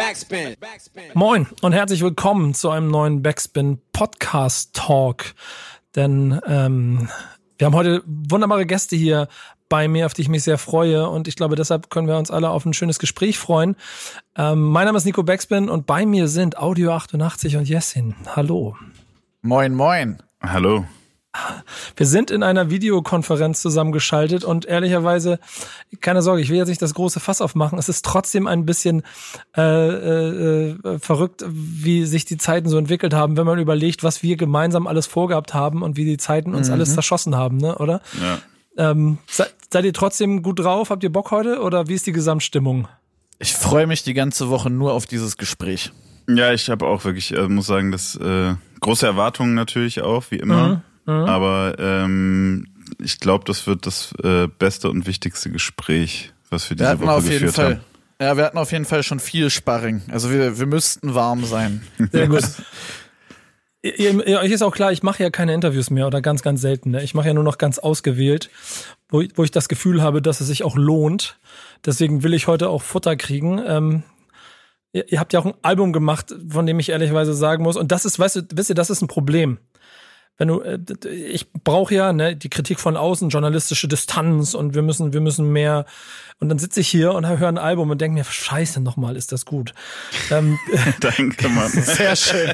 Backspin. Moin und herzlich willkommen zu einem neuen Backspin Podcast Talk. Denn ähm, wir haben heute wunderbare Gäste hier bei mir, auf die ich mich sehr freue. Und ich glaube, deshalb können wir uns alle auf ein schönes Gespräch freuen. Ähm, mein Name ist Nico Backspin und bei mir sind Audio 88 und Jessin. Hallo. Moin, moin. Hallo. Wir sind in einer Videokonferenz zusammengeschaltet und ehrlicherweise, keine Sorge, ich will jetzt nicht das große Fass aufmachen. Es ist trotzdem ein bisschen äh, äh, verrückt, wie sich die Zeiten so entwickelt haben, wenn man überlegt, was wir gemeinsam alles vorgehabt haben und wie die Zeiten uns mhm. alles zerschossen haben, ne? oder? Ja. Ähm, se seid ihr trotzdem gut drauf? Habt ihr Bock heute oder wie ist die Gesamtstimmung? Ich freue mich die ganze Woche nur auf dieses Gespräch. Ja, ich habe auch wirklich, äh, muss sagen, dass äh, große Erwartungen natürlich auch, wie immer. Mhm. Mhm. Aber ähm, ich glaube, das wird das äh, beste und wichtigste Gespräch, was wir diese wir Woche auf jeden Fall, haben. Ja, wir hatten auf jeden Fall schon viel Sparring. Also wir, wir müssten warm sein. Sehr gut. Ihr, ihr, euch ist auch klar, ich mache ja keine Interviews mehr oder ganz, ganz selten. Ne? Ich mache ja nur noch ganz ausgewählt, wo, wo ich das Gefühl habe, dass es sich auch lohnt. Deswegen will ich heute auch Futter kriegen. Ähm, ihr, ihr habt ja auch ein Album gemacht, von dem ich ehrlicherweise sagen muss, und das ist, weißt du, wisst ihr, das ist ein Problem wenn du, äh, ich brauche ja ne, die Kritik von außen, journalistische Distanz und wir müssen, wir müssen mehr. Und dann sitze ich hier und höre ein Album und denke mir, scheiße, nochmal, ist das gut. Ähm, Danke, Mann. Sehr schön.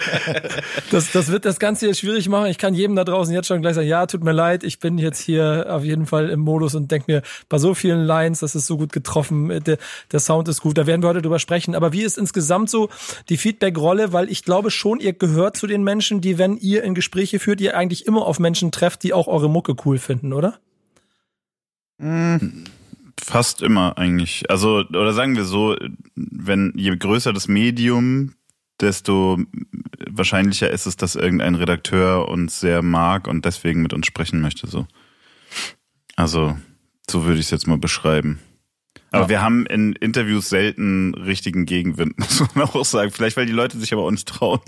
Das, das wird das Ganze hier schwierig machen. Ich kann jedem da draußen jetzt schon gleich sagen, ja, tut mir leid, ich bin jetzt hier auf jeden Fall im Modus und denke mir, bei so vielen Lines, das ist so gut getroffen, der, der Sound ist gut, da werden wir heute drüber sprechen. Aber wie ist insgesamt so die Feedback-Rolle? Weil ich glaube schon, ihr gehört zu den Menschen, die, wenn ihr in Gespräche führt, ihr eigentlich immer auf Menschen trefft, die auch eure Mucke cool finden, oder? Mm, fast immer eigentlich. Also, oder sagen wir so, wenn je größer das Medium, desto wahrscheinlicher ist es, dass irgendein Redakteur uns sehr mag und deswegen mit uns sprechen möchte. So. Also, so würde ich es jetzt mal beschreiben. Aber ja. wir haben in Interviews selten richtigen Gegenwind, muss man auch sagen. Vielleicht, weil die Leute sich aber auch nicht trauen.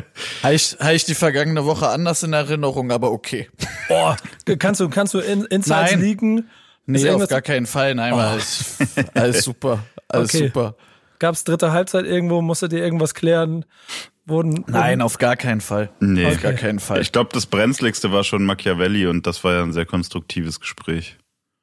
Habe ich, hab ich die vergangene Woche anders in Erinnerung, aber okay. Boah, kannst du, kannst du in, Insights Nein. liegen? Nee, auf gar keinen Fall. Nein, oh. alles, alles super. Alles okay. super. Gab's dritte Halbzeit irgendwo? Musstet ihr irgendwas klären? Wurden, Nein, auf gar keinen Fall. Nee, auf gar keinen Fall. Ich glaube, das brenzligste war schon Machiavelli und das war ja ein sehr konstruktives Gespräch.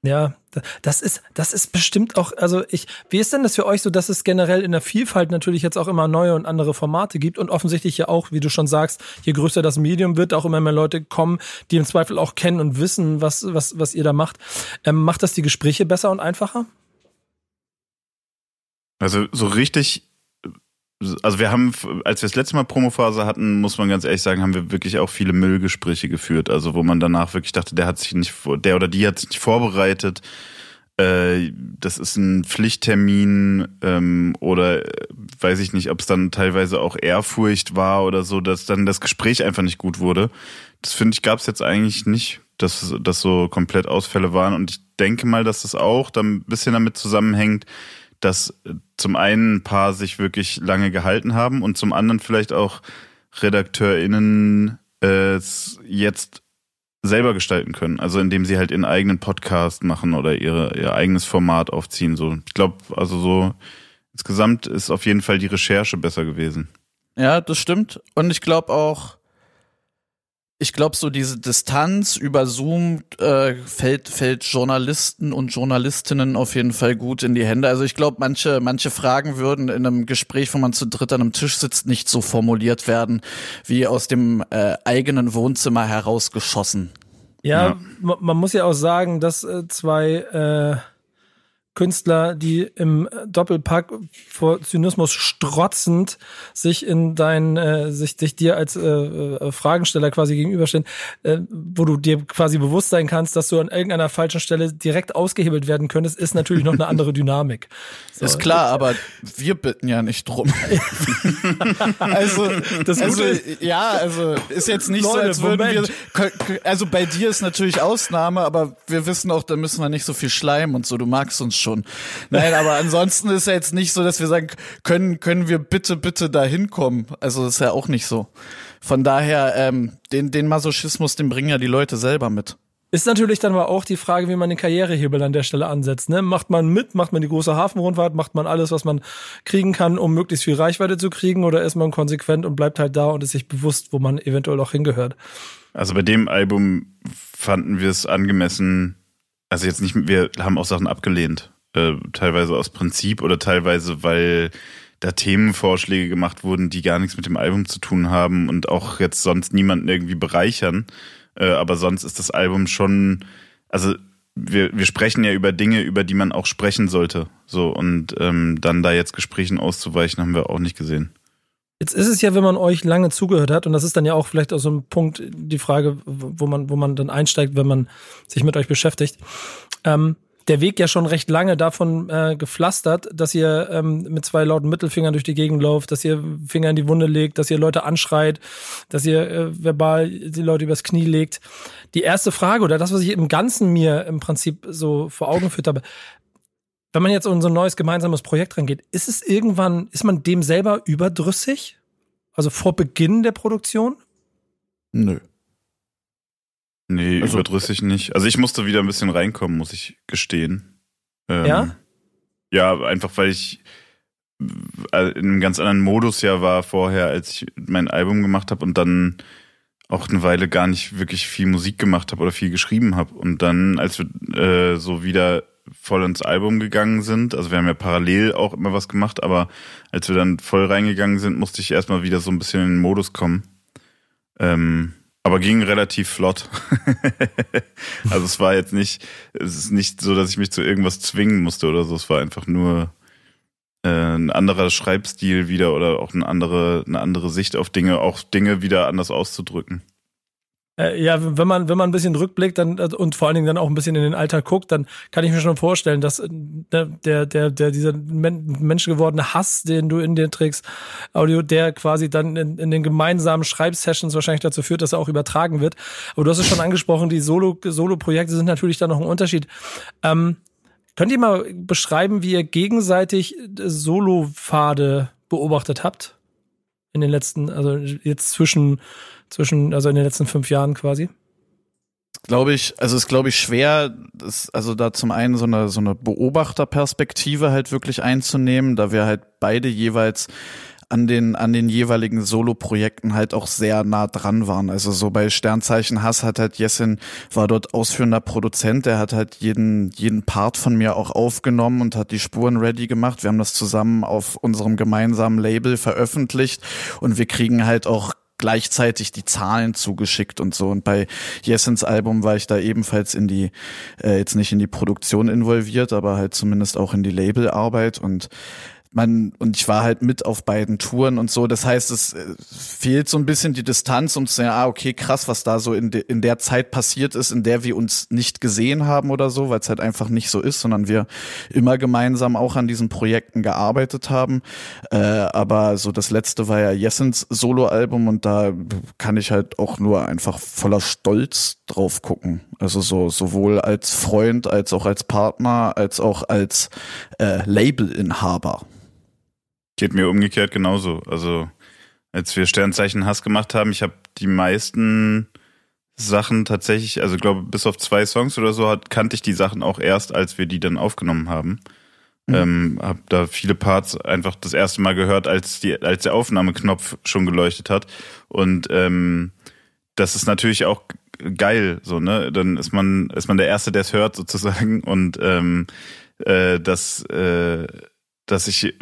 Ja, das ist, das ist bestimmt auch, also ich, wie ist denn das für euch so, dass es generell in der Vielfalt natürlich jetzt auch immer neue und andere Formate gibt und offensichtlich ja auch, wie du schon sagst, je größer das Medium wird, auch immer mehr Leute kommen, die im Zweifel auch kennen und wissen, was, was, was ihr da macht. Ähm, macht das die Gespräche besser und einfacher? Also so richtig also wir haben, als wir das letzte Mal Promophase hatten, muss man ganz ehrlich sagen, haben wir wirklich auch viele Müllgespräche geführt. Also wo man danach wirklich dachte, der hat sich nicht, der oder die hat sich nicht vorbereitet. Äh, das ist ein Pflichttermin ähm, oder äh, weiß ich nicht, ob es dann teilweise auch Ehrfurcht war oder so, dass dann das Gespräch einfach nicht gut wurde. Das finde ich gab es jetzt eigentlich nicht, dass das so komplett Ausfälle waren. Und ich denke mal, dass das auch dann ein bisschen damit zusammenhängt dass zum einen ein paar sich wirklich lange gehalten haben und zum anderen vielleicht auch RedakteurInnen äh, jetzt selber gestalten können. Also indem sie halt ihren eigenen Podcast machen oder ihre, ihr eigenes Format aufziehen. So, ich glaube, also so insgesamt ist auf jeden Fall die Recherche besser gewesen. Ja, das stimmt. Und ich glaube auch, ich glaube, so diese Distanz über Zoom äh, fällt, fällt Journalisten und Journalistinnen auf jeden Fall gut in die Hände. Also ich glaube, manche, manche Fragen würden in einem Gespräch, wo man zu dritt an einem Tisch sitzt, nicht so formuliert werden, wie aus dem äh, eigenen Wohnzimmer herausgeschossen. Ja, ja. man muss ja auch sagen, dass äh, zwei äh Künstler, die im Doppelpack vor Zynismus strotzend sich in dein, äh, sich, sich dir als äh, äh, Fragensteller quasi gegenüberstehen, äh, wo du dir quasi bewusst sein kannst, dass du an irgendeiner falschen Stelle direkt ausgehebelt werden könntest, ist natürlich noch eine andere Dynamik. So. Ist klar, aber wir bitten ja nicht drum. also, das also, ja, also ist jetzt nicht Leute, so, als würden Moment. wir. Also bei dir ist natürlich Ausnahme, aber wir wissen auch, da müssen wir nicht so viel schleimen und so. Du magst uns schon. Nein, aber ansonsten ist ja jetzt nicht so, dass wir sagen, können, können wir bitte, bitte da hinkommen. Also ist ja auch nicht so. Von daher, ähm, den, den Masochismus, den bringen ja die Leute selber mit. Ist natürlich dann aber auch die Frage, wie man den Karrierehebel an der Stelle ansetzt. Ne? Macht man mit, macht man die große Hafenrundfahrt, macht man alles, was man kriegen kann, um möglichst viel Reichweite zu kriegen, oder ist man konsequent und bleibt halt da und ist sich bewusst, wo man eventuell auch hingehört? Also bei dem Album fanden wir es angemessen, also jetzt nicht, wir haben auch Sachen abgelehnt, äh, teilweise aus Prinzip oder teilweise, weil da Themenvorschläge gemacht wurden, die gar nichts mit dem Album zu tun haben und auch jetzt sonst niemanden irgendwie bereichern. Äh, aber sonst ist das Album schon, also wir, wir sprechen ja über Dinge, über die man auch sprechen sollte. So, und ähm, dann da jetzt Gesprächen auszuweichen, haben wir auch nicht gesehen. Jetzt ist es ja, wenn man euch lange zugehört hat, und das ist dann ja auch vielleicht auch so ein Punkt, die Frage, wo man, wo man dann einsteigt, wenn man sich mit euch beschäftigt. Ähm, der Weg ja schon recht lange davon äh, gepflastert, dass ihr ähm, mit zwei lauten Mittelfingern durch die Gegend lauft, dass ihr Finger in die Wunde legt, dass ihr Leute anschreit, dass ihr äh, verbal die Leute übers Knie legt. Die erste Frage oder das, was ich im Ganzen mir im Prinzip so vor Augen geführt habe, wenn man jetzt in so ein neues gemeinsames Projekt rangeht, ist es irgendwann, ist man dem selber überdrüssig? Also vor Beginn der Produktion? Nö. Nee, also, überdrüssig nicht. Also ich musste wieder ein bisschen reinkommen, muss ich gestehen. Ähm, ja? Ja, einfach weil ich äh, in einem ganz anderen Modus ja war vorher, als ich mein Album gemacht habe und dann auch eine Weile gar nicht wirklich viel Musik gemacht habe oder viel geschrieben habe. Und dann, als wir äh, so wieder voll ins Album gegangen sind, also wir haben ja parallel auch immer was gemacht, aber als wir dann voll reingegangen sind, musste ich erstmal wieder so ein bisschen in den Modus kommen. Ähm, aber ging relativ flott. also es war jetzt nicht, es ist nicht so, dass ich mich zu irgendwas zwingen musste oder so. Es war einfach nur äh, ein anderer Schreibstil wieder oder auch eine andere, eine andere Sicht auf Dinge, auch Dinge wieder anders auszudrücken. Äh, ja, wenn man, wenn man ein bisschen rückblickt dann, äh, und vor allen Dingen dann auch ein bisschen in den Alltag guckt, dann kann ich mir schon vorstellen, dass äh, der, der, der, dieser menschengewordene Hass, den du in dir trägst, Audio, der quasi dann in, in den gemeinsamen Schreibsessions wahrscheinlich dazu führt, dass er auch übertragen wird. Aber du hast es schon angesprochen, die Solo, Solo-Projekte sind natürlich da noch ein Unterschied. Ähm, könnt ihr mal beschreiben, wie ihr gegenseitig Solo-Pfade beobachtet habt? In den letzten, also jetzt zwischen zwischen, also in den letzten fünf Jahren quasi? Glaube ich, also ist glaube ich schwer, das, also da zum einen so eine so eine Beobachterperspektive halt wirklich einzunehmen, da wir halt beide jeweils an den, an den jeweiligen Solo-Projekten halt auch sehr nah dran waren. Also so bei Sternzeichen Hass hat halt Jessin, war dort ausführender Produzent, der hat halt jeden, jeden Part von mir auch aufgenommen und hat die Spuren ready gemacht. Wir haben das zusammen auf unserem gemeinsamen Label veröffentlicht und wir kriegen halt auch gleichzeitig die Zahlen zugeschickt und so. Und bei Jessens Album war ich da ebenfalls in die, äh, jetzt nicht in die Produktion involviert, aber halt zumindest auch in die Labelarbeit und man und ich war halt mit auf beiden Touren und so. Das heißt, es äh, fehlt so ein bisschen die Distanz, um zu sagen, ah, okay, krass, was da so in, de, in der Zeit passiert ist, in der wir uns nicht gesehen haben oder so, weil es halt einfach nicht so ist, sondern wir immer gemeinsam auch an diesen Projekten gearbeitet haben. Äh, aber so das letzte war ja Jessens Soloalbum und da kann ich halt auch nur einfach voller Stolz drauf gucken. Also so sowohl als Freund, als auch als Partner, als auch als äh, Labelinhaber. Geht mir umgekehrt genauso. Also als wir Sternzeichen Hass gemacht haben, ich habe die meisten Sachen tatsächlich, also glaube bis auf zwei Songs oder so, hat, kannte ich die Sachen auch erst, als wir die dann aufgenommen haben. Mhm. Ähm, hab da viele Parts einfach das erste Mal gehört, als die, als der Aufnahmeknopf schon geleuchtet hat. Und ähm, das ist natürlich auch geil, so ne. Dann ist man ist man der Erste, der es hört sozusagen und ähm, äh, das äh, dass ich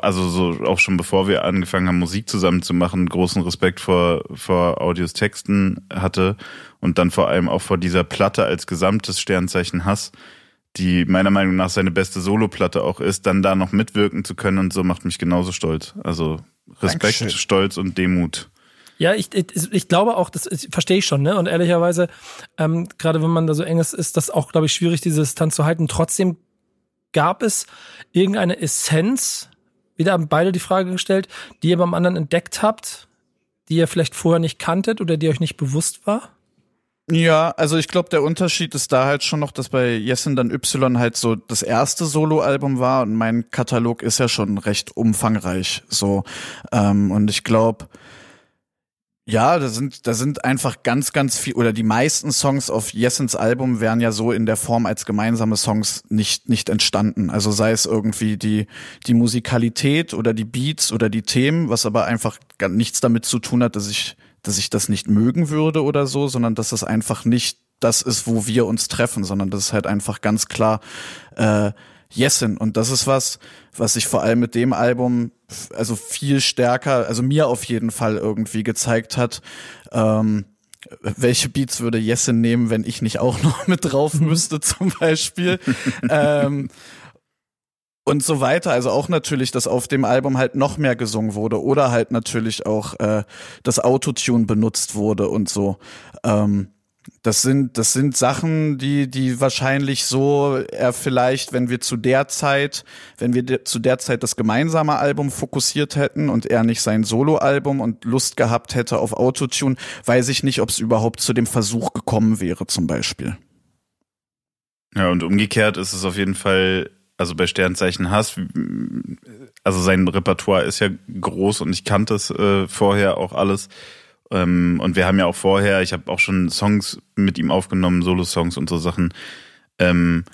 also so auch schon bevor wir angefangen haben Musik zusammen zu machen großen Respekt vor vor Audios Texten hatte und dann vor allem auch vor dieser Platte als gesamtes Sternzeichen Hass die meiner Meinung nach seine beste Soloplatte auch ist dann da noch mitwirken zu können und so macht mich genauso stolz also Respekt Dankeschön. Stolz und Demut ja, ich, ich, ich glaube auch, das verstehe ich schon, ne? Und ehrlicherweise, ähm, gerade wenn man da so eng ist, ist das auch, glaube ich, schwierig, diese Distanz zu halten. Trotzdem gab es irgendeine Essenz, wieder haben beide die Frage gestellt, die ihr beim anderen entdeckt habt, die ihr vielleicht vorher nicht kanntet oder die euch nicht bewusst war? Ja, also ich glaube, der Unterschied ist da halt schon noch, dass bei Yesin dann Y halt so das erste Soloalbum war und mein Katalog ist ja schon recht umfangreich so. Ähm, und ich glaube, Ja, da sind, da sind einfach ganz, ganz viel, oder die meisten Songs auf Jessens Album wären ja so in der Form als gemeinsame Songs nicht, nicht entstanden. Also sei es irgendwie die, die Musikalität oder die Beats oder die Themen, was aber einfach gar nichts damit zu tun hat, dass ich, dass ich das nicht mögen würde oder so, sondern dass das einfach nicht das ist, wo wir uns treffen, sondern das ist halt einfach ganz klar, äh, Jessen. Und das ist was, was sich vor allem mit dem Album also viel stärker, also mir auf jeden Fall irgendwie gezeigt hat, ähm, welche Beats würde Jessen nehmen, wenn ich nicht auch noch mit drauf müsste, zum Beispiel. ähm, und so weiter. Also auch natürlich, dass auf dem Album halt noch mehr gesungen wurde oder halt natürlich auch äh, das Autotune benutzt wurde und so. Ähm, das sind, das sind Sachen, die, die wahrscheinlich so er vielleicht, wenn wir zu der Zeit, wenn wir zu der Zeit das gemeinsame Album fokussiert hätten und er nicht sein Soloalbum und Lust gehabt hätte auf Autotune, weiß ich nicht, ob es überhaupt zu dem Versuch gekommen wäre, zum Beispiel. Ja, und umgekehrt ist es auf jeden Fall, also bei Sternzeichen Hass, also sein Repertoire ist ja groß und ich kannte es äh, vorher auch alles. Ähm, und wir haben ja auch vorher, ich habe auch schon Songs mit ihm aufgenommen, Solo-Songs und so Sachen. Ähm,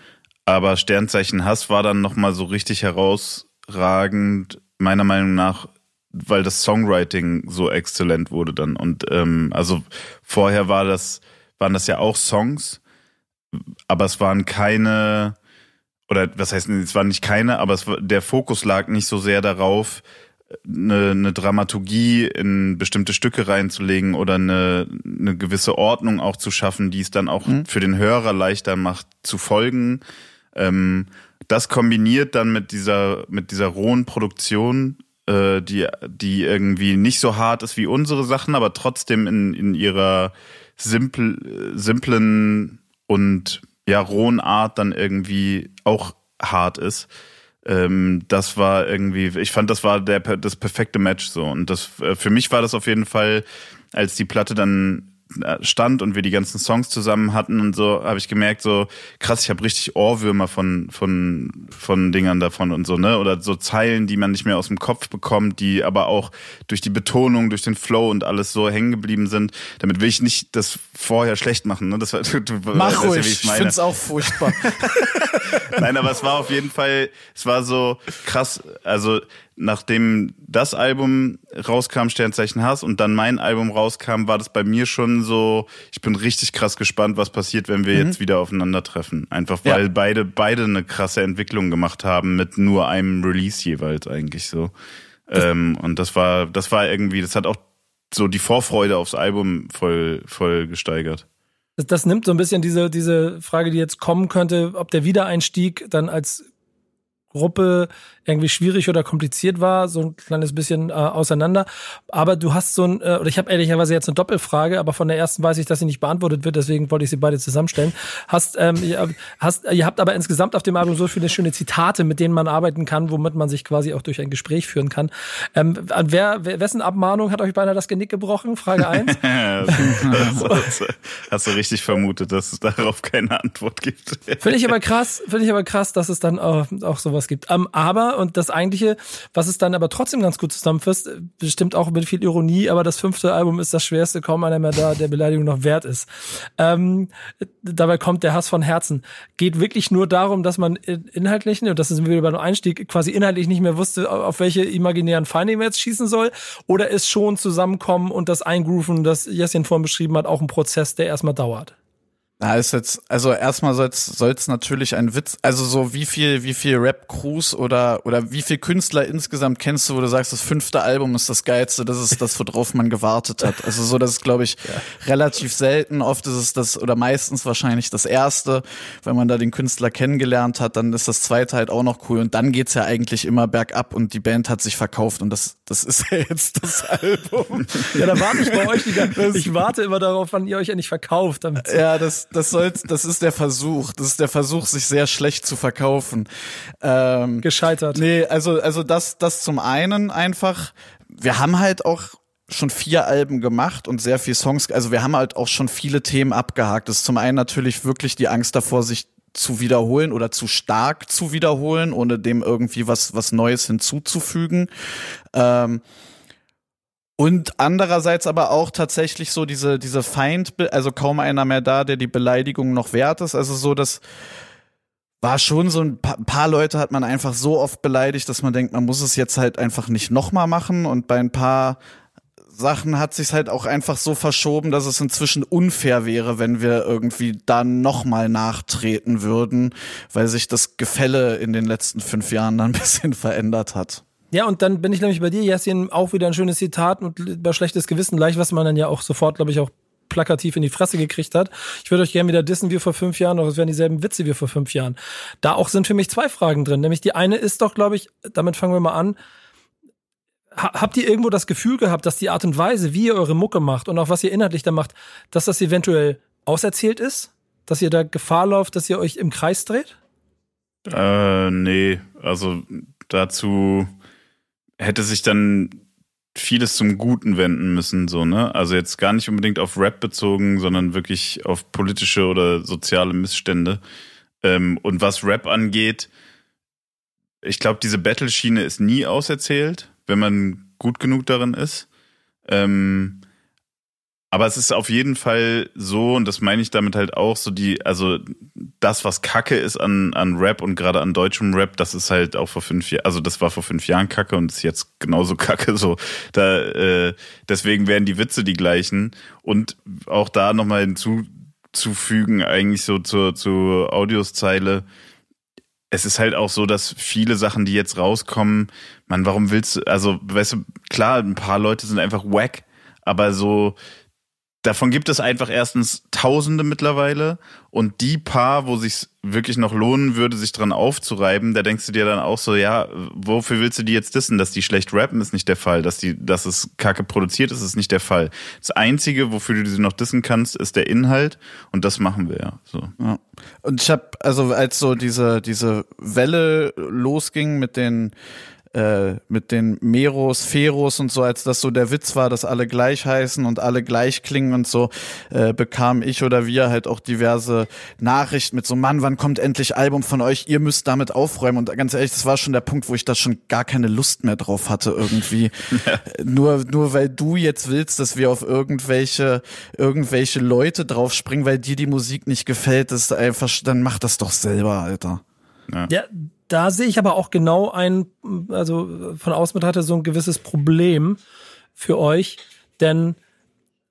aber Sternzeichen Hass war dann nochmal so richtig herausragend, meiner Meinung nach, weil das Songwriting so exzellent wurde dann. Und ähm, also vorher war das, waren das ja auch Songs, aber es waren keine, oder was heißt, es waren nicht keine, aber es, der Fokus lag nicht so sehr darauf, eine, eine Dramaturgie in bestimmte Stücke reinzulegen oder eine, eine gewisse Ordnung auch zu schaffen, die es dann auch mhm. für den Hörer leichter macht zu folgen. Ähm, das kombiniert dann mit dieser mit dieser rohen Produktion, äh, die die irgendwie nicht so hart ist wie unsere Sachen, aber trotzdem in in ihrer simpel, simplen und ja rohen Art dann irgendwie auch hart ist ähm, das war irgendwie, ich fand, das war der, das perfekte Match so. Und das äh, für mich war das auf jeden Fall, als die Platte dann stand und wir die ganzen Songs zusammen hatten und so, habe ich gemerkt, so krass, ich habe richtig Ohrwürmer von von von Dingern davon und so, ne? Oder so Zeilen, die man nicht mehr aus dem Kopf bekommt, die aber auch durch die Betonung, durch den Flow und alles so hängen geblieben sind. Damit will ich nicht das vorher schlecht machen, ne? Das war, du, du, Mach ruhig, ja, ich, ich finde es auch furchtbar. Nein, aber es war auf jeden Fall, es war so krass, also nachdem das Album rauskam, Sternzeichen Hass, und dann mein Album rauskam, war das bei mir schon so, ich bin richtig krass gespannt, was passiert, wenn wir mhm. jetzt wieder aufeinandertreffen. Einfach weil ja. beide, beide eine krasse Entwicklung gemacht haben mit nur einem Release jeweils eigentlich so. Ähm, und das war, das war irgendwie, das hat auch so die Vorfreude aufs Album voll, voll gesteigert. Das, das nimmt so ein bisschen diese, diese Frage, die jetzt kommen könnte, ob der Wiedereinstieg dann als Gruppe irgendwie schwierig oder kompliziert war, so ein kleines bisschen äh, auseinander. Aber du hast so ein, äh, oder ich habe ehrlicherweise jetzt eine Doppelfrage, aber von der ersten weiß ich, dass sie nicht beantwortet wird, deswegen wollte ich sie beide zusammenstellen. Hast, ähm, hast, ihr habt aber insgesamt auf dem Album so viele schöne Zitate, mit denen man arbeiten kann, womit man sich quasi auch durch ein Gespräch führen kann. Ähm, an wer, wessen Abmahnung hat euch beinahe das Genick gebrochen? Frage eins. hast, hast du richtig vermutet, dass es darauf keine Antwort gibt. finde ich aber krass, finde ich aber krass, dass es dann auch, auch sowas gibt. Ähm, aber und das eigentliche, was es dann aber trotzdem ganz gut zusammenfasst, bestimmt auch mit viel Ironie, aber das fünfte Album ist das schwerste, kaum einer mehr da, der Beleidigung noch wert ist. Ähm, dabei kommt der Hass von Herzen. Geht wirklich nur darum, dass man inhaltlich, und das ist wieder beim Einstieg, quasi inhaltlich nicht mehr wusste, auf welche imaginären Feinde man jetzt schießen soll, oder ist schon Zusammenkommen und das Eingrooven, das Jessin vorhin beschrieben hat, auch ein Prozess, der erstmal dauert? Na, ist jetzt, also erstmal soll's soll's natürlich ein Witz, also so wie viel, wie viel Rap-Crews oder, oder wie viel Künstler insgesamt kennst du, wo du sagst, das fünfte Album ist das geilste, das ist das, worauf man gewartet hat. Also so, das ist, glaube ich, ja. relativ selten. Oft ist es das, oder meistens wahrscheinlich das erste. Wenn man da den Künstler kennengelernt hat, dann ist das zweite halt auch noch cool. Und dann geht's ja eigentlich immer bergab und die Band hat sich verkauft und das, das ist ja jetzt das Album. ja, da warte ich bei euch die ganze Ich warte immer darauf, wann ihr euch endlich verkauft. Damit ja, das, das soll, das ist der Versuch. Das ist der Versuch, sich sehr schlecht zu verkaufen. Ähm, Gescheitert. Nee, also, also das, das zum einen einfach. Wir haben halt auch schon vier Alben gemacht und sehr viel Songs. Also wir haben halt auch schon viele Themen abgehakt. Das ist zum einen natürlich wirklich die Angst davor, sich zu wiederholen oder zu stark zu wiederholen, ohne dem irgendwie was, was Neues hinzuzufügen. Ähm, Und andererseits aber auch tatsächlich so diese, diese Feind, also kaum einer mehr da, der die Beleidigung noch wert ist. Also so, das war schon so ein paar, paar Leute hat man einfach so oft beleidigt, dass man denkt, man muss es jetzt halt einfach nicht nochmal machen. Und bei ein paar Sachen hat sich halt auch einfach so verschoben, dass es inzwischen unfair wäre, wenn wir irgendwie dann nochmal nachtreten würden, weil sich das Gefälle in den letzten fünf Jahren dann ein bisschen verändert hat. Ja, und dann bin ich nämlich bei dir, Jessin, auch wieder ein schönes Zitat und über schlechtes Gewissen gleich, was man dann ja auch sofort, glaube ich, auch plakativ in die Fresse gekriegt hat. Ich würde euch gerne wieder dissen wie vor fünf Jahren, doch es wären dieselben Witze wie vor fünf Jahren. Da auch sind für mich zwei Fragen drin. Nämlich die eine ist doch, glaube ich, damit fangen wir mal an, habt ihr irgendwo das Gefühl gehabt, dass die Art und Weise, wie ihr eure Mucke macht und auch was ihr inhaltlich da macht, dass das eventuell auserzählt ist? Dass ihr da Gefahr lauft, dass ihr euch im Kreis dreht? Äh, nee, also dazu hätte sich dann vieles zum Guten wenden müssen, so, ne? Also jetzt gar nicht unbedingt auf Rap bezogen, sondern wirklich auf politische oder soziale Missstände. Ähm, und was Rap angeht, ich glaube, diese Battle-Schiene ist nie auserzählt wenn man gut genug darin ist. Ähm, aber es ist auf jeden Fall so, und das meine ich damit halt auch, so die, also das, was Kacke ist an, an Rap und gerade an deutschem Rap, das ist halt auch vor fünf Jahren, also das war vor fünf Jahren Kacke und ist jetzt genauso Kacke. So, da, äh, deswegen werden die Witze die gleichen. Und auch da nochmal hinzuzufügen, eigentlich so zur, zur Audioszeile, es ist halt auch so, dass viele Sachen, die jetzt rauskommen, man, warum willst du, also, weißt du, klar, ein paar Leute sind einfach wack, aber so, davon gibt es einfach erstens Tausende mittlerweile und die paar, wo sich wirklich noch lohnen würde, sich dran aufzureiben, da denkst du dir dann auch so, ja, wofür willst du die jetzt dissen? Dass die schlecht rappen, ist nicht der Fall. Dass die, dass es kacke produziert ist, ist nicht der Fall. Das Einzige, wofür du sie noch dissen kannst, ist der Inhalt und das machen wir ja. So. Ja. Und ich habe also als so diese diese Welle losging mit den äh, mit den Meros, Feros und so, als das so der Witz war, dass alle gleich heißen und alle gleich klingen und so, äh, bekam ich oder wir halt auch diverse Nachrichten mit so, Mann, wann kommt endlich Album von euch? Ihr müsst damit aufräumen. Und ganz ehrlich, das war schon der Punkt, wo ich da schon gar keine Lust mehr drauf hatte irgendwie. Ja. Nur, nur weil du jetzt willst, dass wir auf irgendwelche, irgendwelche Leute draufspringen, weil dir die Musik nicht gefällt, das ist einfach, dann mach das doch selber, Alter. Ja. ja da sehe ich aber auch genau ein, also von außen betrachtet so ein gewisses Problem für euch, denn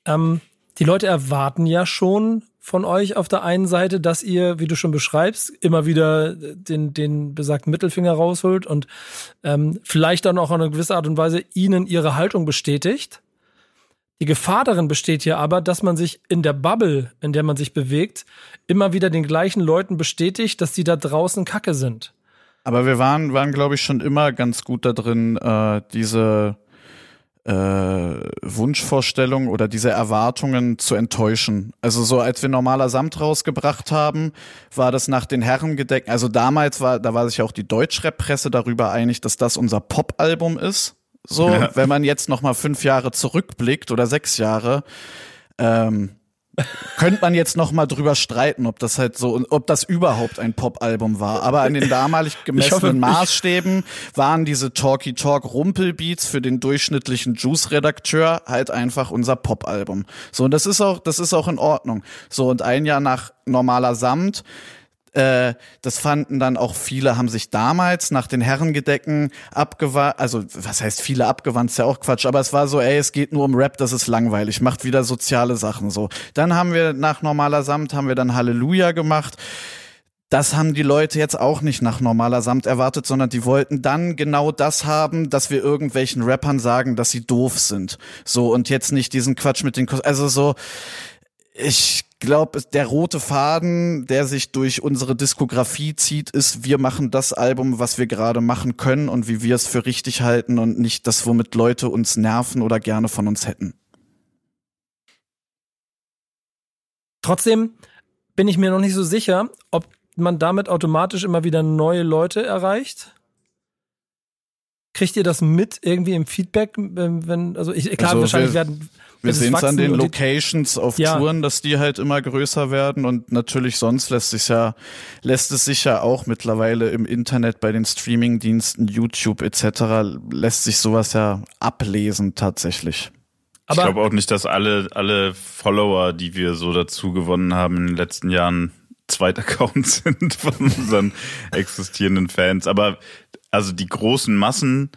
ähm, die Leute erwarten ja schon von euch auf der einen Seite, dass ihr, wie du schon beschreibst, immer wieder den, den besagten Mittelfinger rausholt und ähm, vielleicht dann auch auf eine gewisse Art und Weise ihnen ihre Haltung bestätigt. Die Gefahr darin besteht ja aber, dass man sich in der Bubble, in der man sich bewegt, immer wieder den gleichen Leuten bestätigt, dass die da draußen Kacke sind. Aber wir waren, waren glaube ich, schon immer ganz gut da drin, äh, diese äh, Wunschvorstellung oder diese Erwartungen zu enttäuschen. Also so als wir normaler Samt rausgebracht haben, war das nach den Herrengedecken. Also damals war, da war sich auch die Deutschrap-Presse darüber einig, dass das unser Pop-Album ist. So, ja. wenn man jetzt noch mal fünf Jahre zurückblickt oder sechs Jahre, ähm, könnte man jetzt noch mal drüber streiten, ob das halt so, ob das überhaupt ein Pop-Album war. Aber an den damalig gemessenen Maßstäben waren diese Talky Talk Rumpelbeats für den durchschnittlichen Juice-Redakteur halt einfach unser Pop-Album. So, und das ist auch, das ist auch in Ordnung. So, und ein Jahr nach normaler Samt äh, das fanden dann auch viele, haben sich damals nach den Herrengedecken abgewandt, also was heißt viele abgewandt, ist ja auch Quatsch, aber es war so, ey, es geht nur um Rap, das ist langweilig, macht wieder soziale Sachen so. Dann haben wir nach normaler Samt, haben wir dann Halleluja gemacht. Das haben die Leute jetzt auch nicht nach normaler Samt erwartet, sondern die wollten dann genau das haben, dass wir irgendwelchen Rappern sagen, dass sie doof sind. So, und jetzt nicht diesen Quatsch mit den, Kos also so, ich glaube, der rote Faden, der sich durch unsere Diskografie zieht, ist, wir machen das Album, was wir gerade machen können und wie wir es für richtig halten und nicht das, womit Leute uns nerven oder gerne von uns hätten. Trotzdem bin ich mir noch nicht so sicher, ob man damit automatisch immer wieder neue Leute erreicht. Kriegt ihr das mit irgendwie im Feedback, wenn, also ich, klar, also wahrscheinlich werden wir sehen es an den Locations auf ja. Touren, dass die halt immer größer werden und natürlich sonst lässt sich ja lässt es sich ja auch mittlerweile im Internet bei den Streamingdiensten YouTube etc. lässt sich sowas ja ablesen tatsächlich. ich glaube auch nicht, dass alle, alle Follower, die wir so dazu gewonnen haben in den letzten Jahren, Zweitaccount sind von unseren existierenden Fans. Aber also die großen Massen,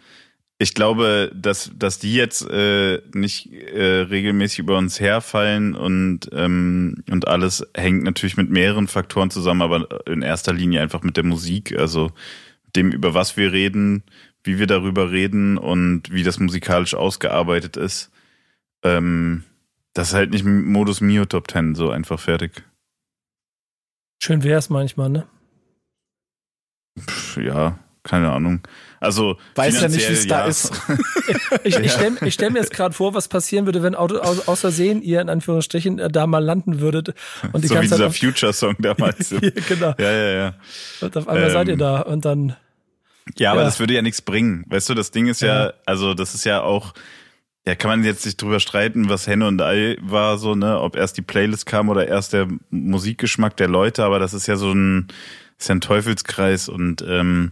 ich glaube, dass, dass die jetzt äh, nicht äh, regelmäßig über uns herfallen und, ähm, und alles hängt natürlich mit mehreren Faktoren zusammen, aber in erster Linie einfach mit der Musik, also dem, über was wir reden, wie wir darüber reden und wie das musikalisch ausgearbeitet ist. Ähm, das ist halt nicht Modus Mio Top Ten so einfach fertig. Schön wäre es manchmal, ne? Pff, ja, keine Ahnung. Also weiß ja nicht, wie es ja. da ist. ich ich stelle ich stell mir jetzt gerade vor, was passieren würde, wenn auto, aus, aus Versehen ihr in Anführungsstrichen äh, da mal landen würdet und die so ganze wie dieser Future-Song damals. auf, genau. ja, ja, ja. Und auf einmal Ähm, seid ihr da und dann Ja, aber Ja. das würde ja nichts bringen. Weißt du, das Ding ist ja, Ja. also das ist ja auch, ja, kann man jetzt nicht drüber streiten, was Henne und Ei war, so, ne, ob erst die Playlist kam oder erst der Musikgeschmack der Leute, aber das ist ja so ein, ist ja ein Teufelskreis und ähm,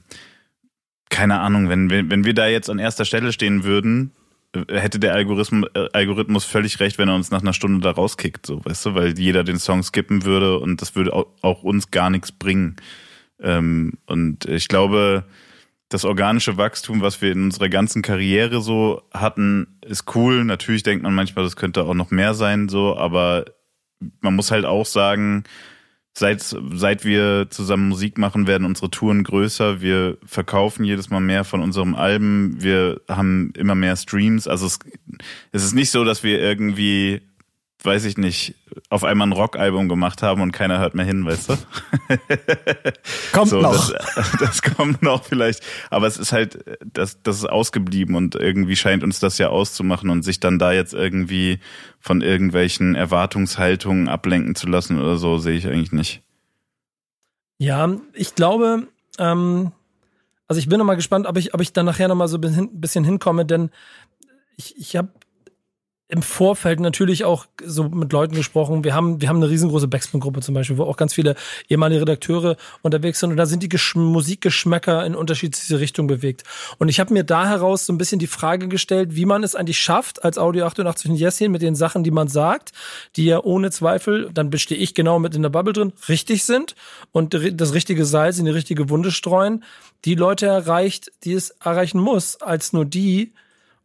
keine Ahnung, wenn, wenn, wenn wir da jetzt an erster Stelle stehen würden, äh, hätte der Algorithmus, äh, Algorithmus völlig recht, wenn er uns nach einer Stunde da rauskickt, so, weißt du, weil jeder den Song skippen würde und das würde auch, auch uns gar nichts bringen. Ähm, und ich glaube, das organische Wachstum, was wir in unserer ganzen Karriere so hatten, ist cool. Natürlich denkt man manchmal, das könnte auch noch mehr sein, so, aber man muss halt auch sagen, seit, seit wir zusammen Musik machen, werden unsere Touren größer. Wir verkaufen jedes Mal mehr von unserem Alben. Wir haben immer mehr Streams. Also es, es ist nicht so, dass wir irgendwie, weiß ich nicht, auf einmal ein Rockalbum gemacht haben und keiner hört mehr hin, weißt du? Kommt So, noch. Das, das kommt noch vielleicht. Aber es ist halt, das, das ist ausgeblieben und irgendwie scheint uns das ja auszumachen und sich dann da jetzt irgendwie von irgendwelchen Erwartungshaltungen ablenken zu lassen oder so, sehe ich eigentlich nicht. Ja, ich glaube, ähm, also ich bin noch mal gespannt, ob ich, ob ich dann nachher noch mal so ein bisschen, bisschen hinkomme, denn ich, ich habe im Vorfeld natürlich auch so mit Leuten gesprochen. Wir haben, wir haben eine riesengroße Backspin-Gruppe zum Beispiel, wo auch ganz viele ehemalige Redakteure unterwegs sind und da sind die Gesch Musikgeschmäcker in unterschiedliche Richtungen bewegt. Und ich habe mir da heraus so ein bisschen die Frage gestellt, wie man es eigentlich schafft, als Audio 88 und Jessin mit den Sachen, die man sagt, die ja ohne Zweifel, dann bestehe ich genau mit in der Bubble drin, richtig sind und das richtige Salz in die richtige Wunde streuen, die Leute erreicht, die es erreichen muss, als nur die,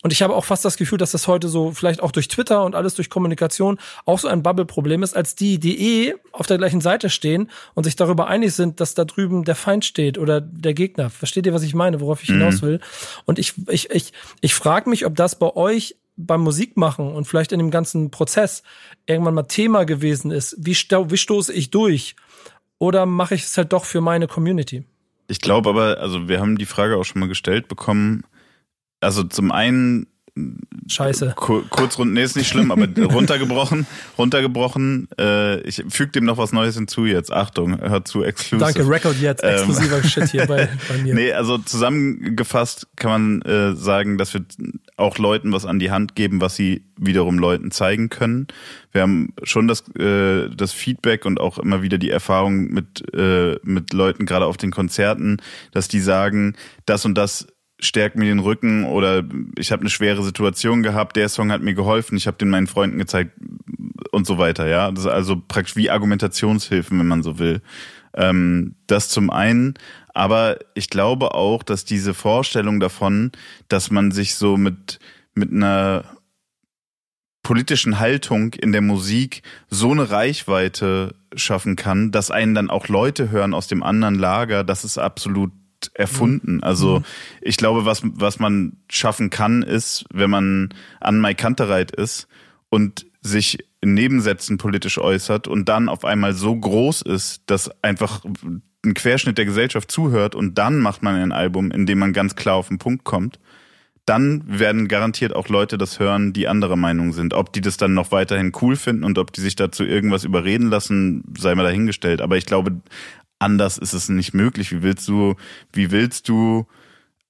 und ich habe auch fast das Gefühl, dass das heute so vielleicht auch durch Twitter und alles durch Kommunikation auch so ein Bubble-Problem ist, als die, die eh auf der gleichen Seite stehen und sich darüber einig sind, dass da drüben der Feind steht oder der Gegner. Versteht ihr, was ich meine, worauf ich hinaus will? Und ich, ich, ich, ich frage mich, ob das bei euch beim Musikmachen und vielleicht in dem ganzen Prozess irgendwann mal Thema gewesen ist. Wie, sto wie stoße ich durch? Oder mache ich es halt doch für meine Community? Ich glaube aber, also wir haben die Frage auch schon mal gestellt bekommen. Also zum einen Scheiße. Ku- kurz rund, nee, ist nicht schlimm, aber runtergebrochen, runtergebrochen. Äh, ich füge dem noch was Neues hinzu jetzt. Achtung, hört zu, exclusive. Danke, Record jetzt, Ähm, exklusiver Shit hier bei, bei mir. Nee, also zusammengefasst kann man äh, sagen, dass wir auch Leuten was an die Hand geben, was sie wiederum Leuten zeigen können. Wir haben schon das, äh, das Feedback und auch immer wieder die Erfahrung mit, äh, mit Leuten, gerade auf den Konzerten, dass die sagen, das und das stärkt mir den Rücken oder ich habe eine schwere Situation gehabt, der Song hat mir geholfen, ich habe den meinen Freunden gezeigt und so weiter, ja. Das ist also praktisch wie Argumentationshilfen, wenn man so will. Ähm, das zum einen, aber ich glaube auch, dass diese Vorstellung davon, dass man sich so mit, mit einer politischen Haltung in der Musik so eine Reichweite schaffen kann, dass einen dann auch Leute hören aus dem anderen Lager, das ist absolut erfunden. Also ich glaube, was, was man schaffen kann, ist, wenn man an Mike Kantereit ist und sich in Nebensätzen politisch äußert und dann auf einmal so groß ist, dass einfach ein Querschnitt der Gesellschaft zuhört und dann macht man ein Album, in dem man ganz klar auf den Punkt kommt, dann werden garantiert auch Leute das hören, die anderer Meinung sind. Ob die das dann noch weiterhin cool finden und ob die sich dazu irgendwas überreden lassen, sei mal dahingestellt. Aber ich glaube, anders ist es nicht möglich. Wie willst du, wie willst du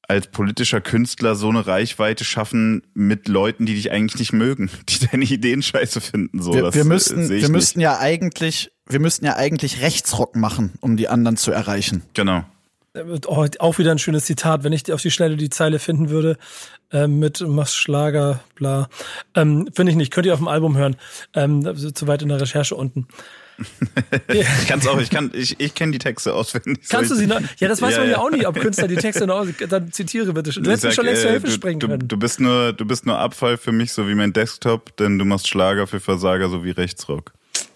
als politischer Künstler so eine Reichweite schaffen mit Leuten, die dich eigentlich nicht mögen, die deine Ideen scheiße finden? So, Wir, das, wir äh, müssten, wir nicht. müssten ja eigentlich, wir müssten ja eigentlich Rechtsrock machen, um die anderen zu erreichen. Genau. oh, auch wieder ein schönes Zitat, wenn ich auf die Schnelle die Zeile finden würde, äh, mit machst Schlager, bla. Ähm, Finde ich nicht, könnt ihr auf dem Album hören. Ähm, zu weit in der Recherche unten. Ich kann es auch, ich kann, ich, ich kenne die Texte auswendig. Kannst du sie noch? Ja, das weiß ja, man ja auch nie, ob Künstler die Texte noch, dann zitiere bitte. Du hättest schon längst zur Hilfe du, springen du, können. Du bist nur, du bist nur Abfall für mich, so wie mein Desktop, denn du machst Schlager für Versager, so wie Rechtsrock.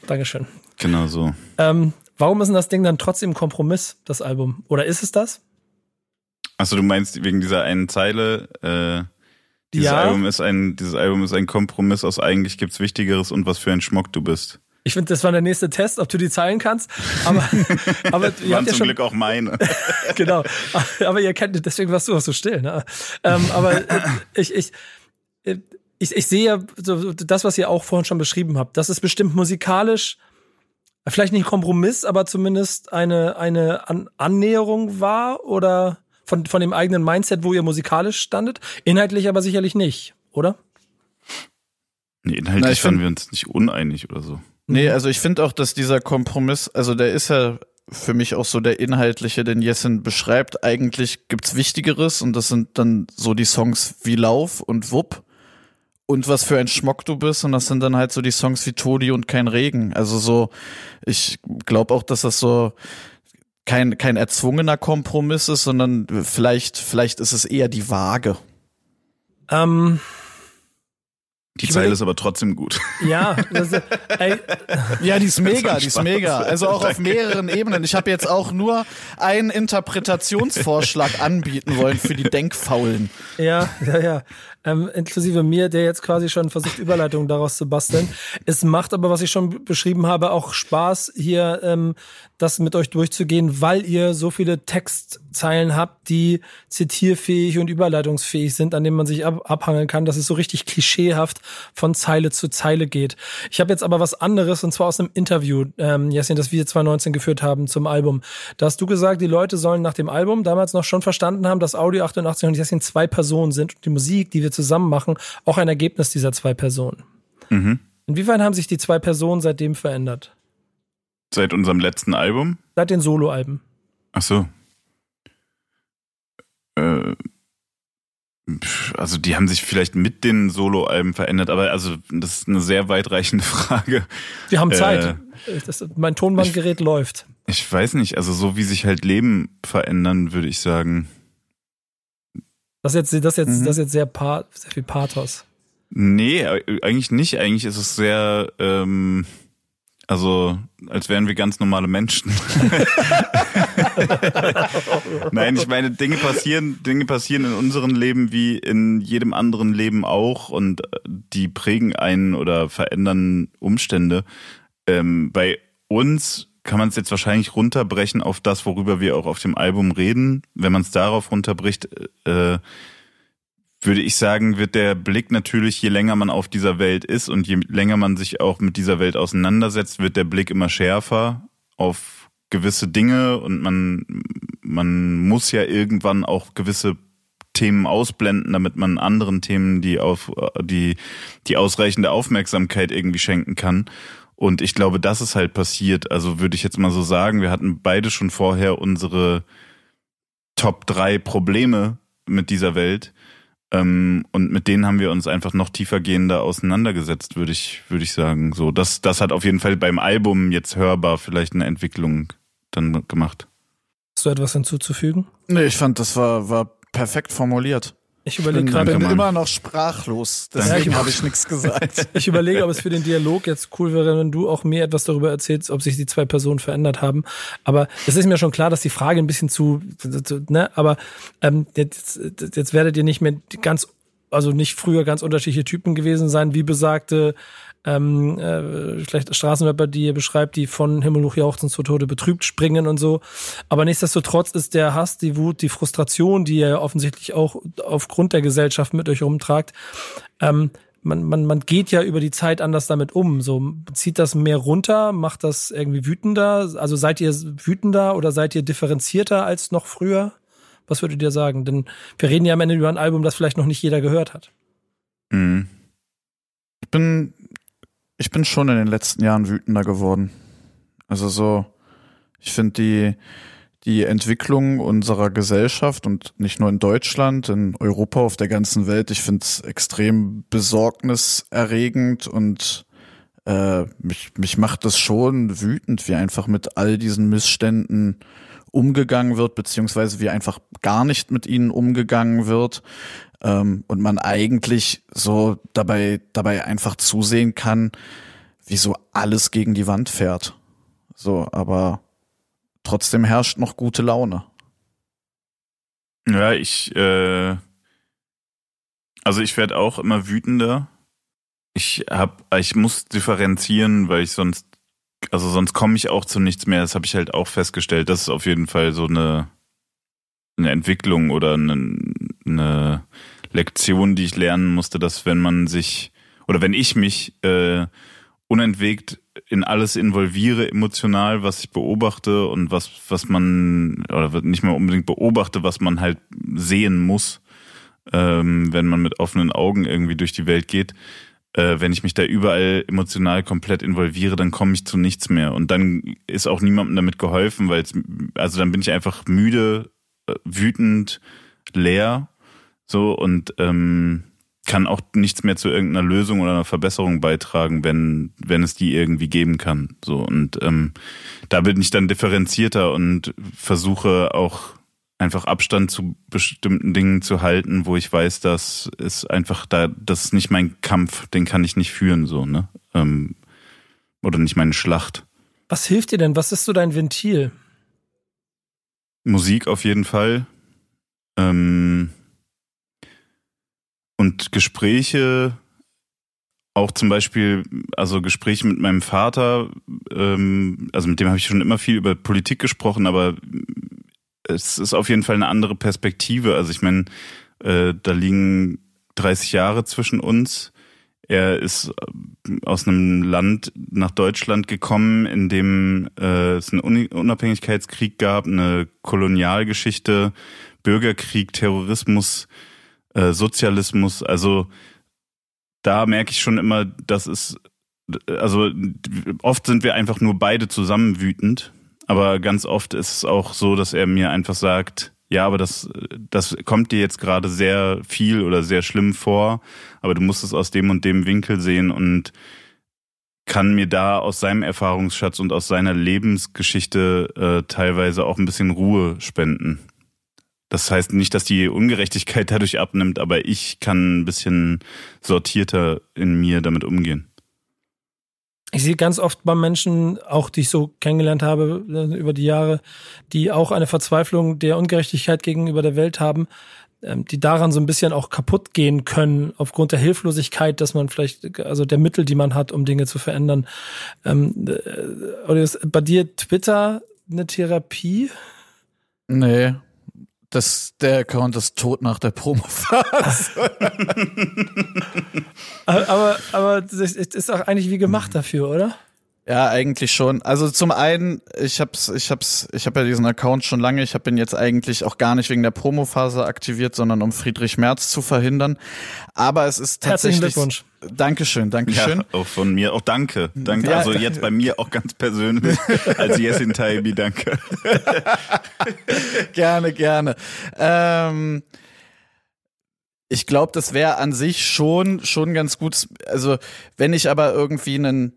Dankeschön. Genau so. Ähm, warum ist denn das Ding dann trotzdem Kompromiss, das Album? Oder ist es das? Achso, du meinst wegen dieser einen Zeile, äh, dieses Ja. Album ist ein, dieses Album ist ein Kompromiss aus eigentlich gibt's Wichtigeres und was für ein Schmock du bist. Ich finde, das war der nächste Test, ob du die Zeilen kannst. Aber, aber ihr Waren habt ja zum schon, Glück auch meine. genau. Aber ihr kennt, deswegen warst du auch so still. Ne? Ähm, aber ich, ich, ich, ich sehe ja so, das, was ihr auch vorhin schon beschrieben habt. Das ist bestimmt musikalisch, vielleicht nicht ein Kompromiss, aber zumindest eine, eine An Annäherung war oder von, von dem eigenen Mindset, wo ihr musikalisch standet. Inhaltlich aber sicherlich nicht, oder? Nee, inhaltlich Na, ich waren find- wir uns nicht uneinig oder so. Nee, also ich finde auch, dass dieser Kompromiss, also der ist ja für mich auch so der inhaltliche, den Jessen beschreibt. Eigentlich gibt's Wichtigeres und das sind dann so die Songs wie Lauf und Wupp und was für ein Schmock du bist und das sind dann halt so die Songs wie Todi und kein Regen. Also so, ich glaube auch, dass das so kein, kein erzwungener Kompromiss ist, sondern vielleicht, vielleicht ist es eher die Waage. Ähm, Die Zeile ist aber trotzdem gut. ja, das, ey, Ja, die ist mega, die ist mega. Also auch auf mehreren Ebenen. Ich habe jetzt auch nur einen Interpretationsvorschlag anbieten wollen für die Denkfaulen. Ja, ja, ja. Ähm, inklusive mir, der jetzt quasi schon versucht, Überleitungen daraus zu basteln. Es macht aber, was ich schon beschrieben habe, auch Spaß, hier ähm, das mit euch durchzugehen, weil ihr so viele Textzeilen habt, die zitierfähig und überleitungsfähig sind, an denen man sich ab abhangeln kann, dass es so richtig klischeehaft von Zeile zu Zeile geht. Ich habe jetzt aber was anderes, und zwar aus einem Interview, ähm, Jessin, das wir 2019 geführt haben zum Album. Da hast du gesagt, die Leute sollen nach dem Album damals noch schon verstanden haben, dass Audio 88 und Jessin zwei Personen sind und die Musik, die wir zusammen machen, auch ein Ergebnis dieser zwei Personen. Mhm. Inwiefern haben sich die zwei Personen seitdem verändert? Seit unserem letzten Album. Seit den Soloalben? Ach so. Äh, also die haben sich vielleicht mit den Soloalben verändert, aber also das ist eine sehr weitreichende Frage. Wir haben Äh, Zeit. das, mein Tonbandgerät läuft. Ich weiß nicht, also so wie sich halt Leben verändern, würde ich sagen. Das ist jetzt, das ist jetzt, Mhm. das jetzt sehr, pa sehr viel Pathos. Nee, eigentlich nicht. Eigentlich ist es sehr, ähm, also als wären wir ganz normale Menschen. Nein, ich meine, Dinge passieren, Dinge passieren in unserem Leben wie in jedem anderen Leben auch und die prägen einen oder verändern Umstände. Ähm, bei uns kann man es jetzt wahrscheinlich runterbrechen auf das, worüber wir auch auf dem Album reden. Wenn man es darauf runterbricht, äh, würde ich sagen, wird der Blick natürlich, je länger man auf dieser Welt ist und je länger man sich auch mit dieser Welt auseinandersetzt, wird der Blick immer schärfer auf gewisse Dinge und man, man muss ja irgendwann auch gewisse Themen ausblenden, damit man anderen Themen die auf, die, die ausreichende Aufmerksamkeit irgendwie schenken kann. Und ich glaube, das ist halt passiert. Also würde ich jetzt mal so sagen, wir hatten beide schon vorher unsere Top drei Probleme mit dieser Welt. Ähm, und mit denen haben wir uns einfach noch tiefergehender auseinandergesetzt, würde ich, würde ich sagen. So, das, das hat auf jeden Fall beim Album jetzt hörbar vielleicht eine Entwicklung dann gemacht. Hast du etwas hinzuzufügen? Nee, ich fand, das war, war perfekt formuliert. Ich überlege gerade, bin immer noch sprachlos. Deswegen habe ich nichts gesagt. Ich überlege, ob es für den Dialog jetzt cool wäre, wenn du auch mir etwas darüber erzählst, ob sich die zwei Personen verändert haben. Aber es ist mir schon klar, dass die Frage ein bisschen zu, zu ne, aber ähm, jetzt, jetzt werdet ihr nicht mehr ganz, also nicht früher ganz unterschiedliche Typen gewesen sein, wie besagte ähm, äh, schlechte Straßenrapper, die ihr beschreibt, die von Himmel hoch jauchzen zu Tode betrübt springen und so. Aber nichtsdestotrotz ist der Hass, die Wut, die Frustration, die ihr offensichtlich auch aufgrund der Gesellschaft mit euch rumtragt, ähm, man, man, man geht ja über die Zeit anders damit um. So zieht das mehr runter, macht das irgendwie wütender? Also seid ihr wütender oder seid ihr differenzierter als noch früher? Was würdet ihr sagen? Denn wir reden ja am Ende über ein Album, das vielleicht noch nicht jeder gehört hat. Mhm. Ich bin, ich bin schon in den letzten Jahren wütender geworden. Also so, ich finde die, die Entwicklung unserer Gesellschaft und nicht nur in Deutschland, in Europa, auf der ganzen Welt. Ich finde es extrem besorgniserregend und äh, mich, mich macht das schon wütend, wie einfach mit all diesen Missständen umgegangen wird, beziehungsweise wie einfach gar nicht mit ihnen umgegangen wird. Ähm, und man eigentlich so dabei, dabei einfach zusehen kann, wie so alles gegen die Wand fährt. So, aber trotzdem herrscht noch gute Laune. Ja, ich, äh, also ich werde auch immer wütender. Ich hab, ich muss differenzieren, weil ich sonst, also sonst komme ich auch zu nichts mehr. Das habe ich halt auch festgestellt. Das ist auf jeden Fall so eine, eine Entwicklung oder eine, eine Lektion, die ich lernen musste, dass wenn man sich oder wenn ich mich äh, unentwegt in alles involviere emotional, was ich beobachte und was, was man, oder nicht mal unbedingt beobachte, was man halt sehen muss, ähm, wenn man mit offenen Augen irgendwie durch die Welt geht. Äh, wenn ich mich da überall emotional komplett involviere, dann komme ich zu nichts mehr. Und dann ist auch niemandem damit geholfen, weil also dann bin ich einfach müde, äh, wütend, leer. So und ähm, kann auch nichts mehr zu irgendeiner Lösung oder einer Verbesserung beitragen, wenn, wenn es die irgendwie geben kann. So und ähm, da bin ich dann differenzierter und versuche auch einfach Abstand zu bestimmten Dingen zu halten, wo ich weiß, dass es einfach da, das ist nicht mein Kampf, den kann ich nicht führen, so, ne? Ähm, oder nicht meine Schlacht. Was hilft dir denn? Was ist so dein Ventil? Musik auf jeden Fall. Ähm, und Gespräche, auch zum Beispiel, also Gespräche mit meinem Vater, ähm, also mit dem habe ich schon immer viel über Politik gesprochen, aber es ist auf jeden Fall eine andere Perspektive. Also ich meine, äh, da liegen 30 Jahre zwischen uns. Er ist äh, aus einem Land nach Deutschland gekommen, in dem äh, es einen Unabhängigkeitskrieg gab, eine Kolonialgeschichte, Bürgerkrieg, Terrorismus, äh, Sozialismus. Also da merke ich schon immer, dass es, also oft sind wir einfach nur beide zusammen wütend, aber ganz oft ist es auch so, dass er mir einfach sagt, ja, aber das, das kommt dir jetzt gerade sehr viel oder sehr schlimm vor, aber du musst es aus dem und dem Winkel sehen und kann mir da aus seinem Erfahrungsschatz und aus seiner Lebensgeschichte äh, teilweise auch ein bisschen Ruhe spenden. Das heißt nicht, dass die Ungerechtigkeit dadurch abnimmt, aber ich kann ein bisschen sortierter in mir damit umgehen. Ich sehe ganz oft bei Menschen, auch die ich so kennengelernt habe äh, über die Jahre, die auch eine Verzweiflung der Ungerechtigkeit gegenüber der Welt haben, ähm, die daran so ein bisschen auch kaputt gehen können, aufgrund der Hilflosigkeit, dass man vielleicht, also der Mittel, die man hat, um Dinge zu verändern. Ähm, äh, oder ist bei dir Twitter eine Therapie? Nee, das, der Account ist tot nach der Promophase. aber, aber das ist auch eigentlich wie gemacht dafür, oder? Ja, eigentlich schon. Also zum einen, ich hab's, ich hab's, ich habe ja diesen Account schon lange. Ich habe ihn jetzt eigentlich auch gar nicht wegen der Promophase aktiviert, sondern um Friedrich Merz zu verhindern. Aber es ist tatsächlich. Herzlichen Glückwunsch. Dankeschön, Dankeschön. Ja, auch von mir, auch danke. Danke. Ja. Also jetzt bei mir auch ganz persönlich als Yesin Taibi, danke. gerne, gerne. Ähm, ich glaube, das wäre an sich schon schon ganz gut. Also wenn ich aber irgendwie einen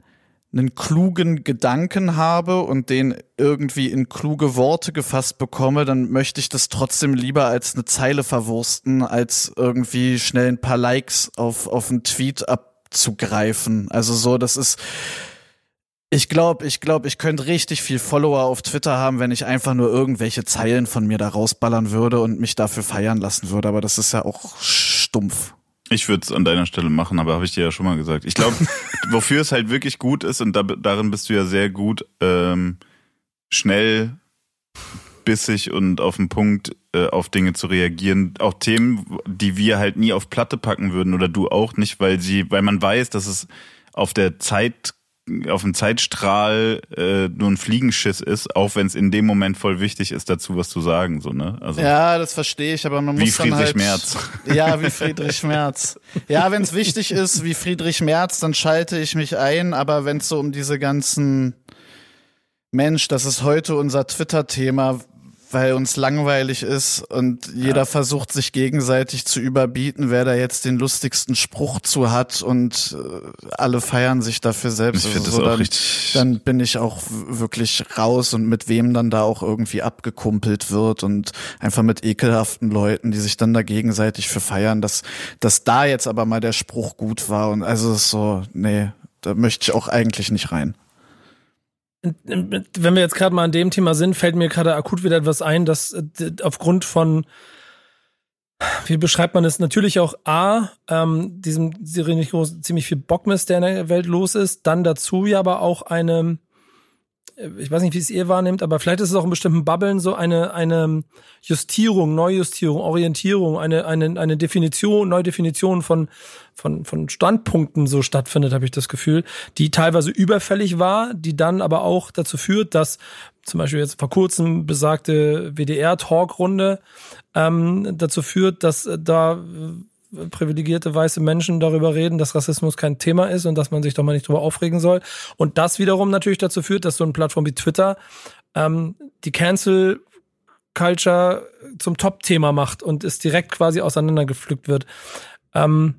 einen klugen Gedanken habe und den irgendwie in kluge Worte gefasst bekomme, dann möchte ich das trotzdem lieber als eine Zeile verwursten, als irgendwie schnell ein paar Likes auf, auf einen Tweet abzugreifen. Also so, das ist, ich glaube, ich glaube, ich könnte richtig viel Follower auf Twitter haben, wenn ich einfach nur irgendwelche Zeilen von mir da rausballern würde und mich dafür feiern lassen würde. Aber das ist ja auch stumpf. Ich würde es an deiner Stelle machen, aber habe ich dir ja schon mal gesagt. Ich glaube, wofür es halt wirklich gut ist, und da, darin bist du ja sehr gut, ähm, schnell, bissig und auf den Punkt äh, auf Dinge zu reagieren. Auch Themen, die wir halt nie auf Platte packen würden oder du auch nicht, weil sie, weil man weiß, dass es auf der Zeit auf dem Zeitstrahl äh, nur ein Fliegenschiss ist, auch wenn es in dem Moment voll wichtig ist, dazu was zu sagen, so ne? Also ja, das verstehe ich, aber man muss wie dann Friedrich halt, Merz. Ja, wie Friedrich Merz. Ja, wenn es wichtig ist, wie Friedrich Merz, dann schalte ich mich ein, aber wenn es so um diese ganzen Mensch, das ist heute unser Twitter-Thema, weil uns langweilig ist und jeder ja. versucht sich gegenseitig zu überbieten, wer da jetzt den lustigsten Spruch zu hat und äh, alle feiern sich dafür selbst. Ich also so, dann, richtig dann bin ich auch wirklich raus und mit wem dann da auch irgendwie abgekumpelt wird und einfach mit ekelhaften Leuten, die sich dann da gegenseitig für feiern, dass, dass da jetzt aber mal der Spruch gut war und also ist so, nee, da möchte ich auch eigentlich nicht rein wenn wir jetzt gerade mal an dem Thema sind, fällt mir gerade akut wieder etwas ein, dass äh, aufgrund von wie beschreibt man es? Natürlich auch A, ähm, diesem ziemlich viel Bockmist, der in der Welt los ist, dann dazu ja aber auch eine ich weiß nicht, wie es ihr wahrnimmt, aber vielleicht ist es auch in bestimmten Bubblen so eine, eine Justierung, Neujustierung, Orientierung, eine, eine, eine Definition, Neudefinition von, von, von Standpunkten so stattfindet, habe ich das Gefühl, die teilweise überfällig war, die dann aber auch dazu führt, dass zum Beispiel jetzt vor kurzem besagte WDR-Talkrunde ähm, dazu führt, dass da privilegierte weiße Menschen darüber reden, dass Rassismus kein Thema ist und dass man sich doch mal nicht darüber aufregen soll. Und das wiederum natürlich dazu führt, dass so eine Plattform wie Twitter ähm, die Cancel Culture zum Top-Thema macht und es direkt quasi auseinandergepflückt wird. Ähm,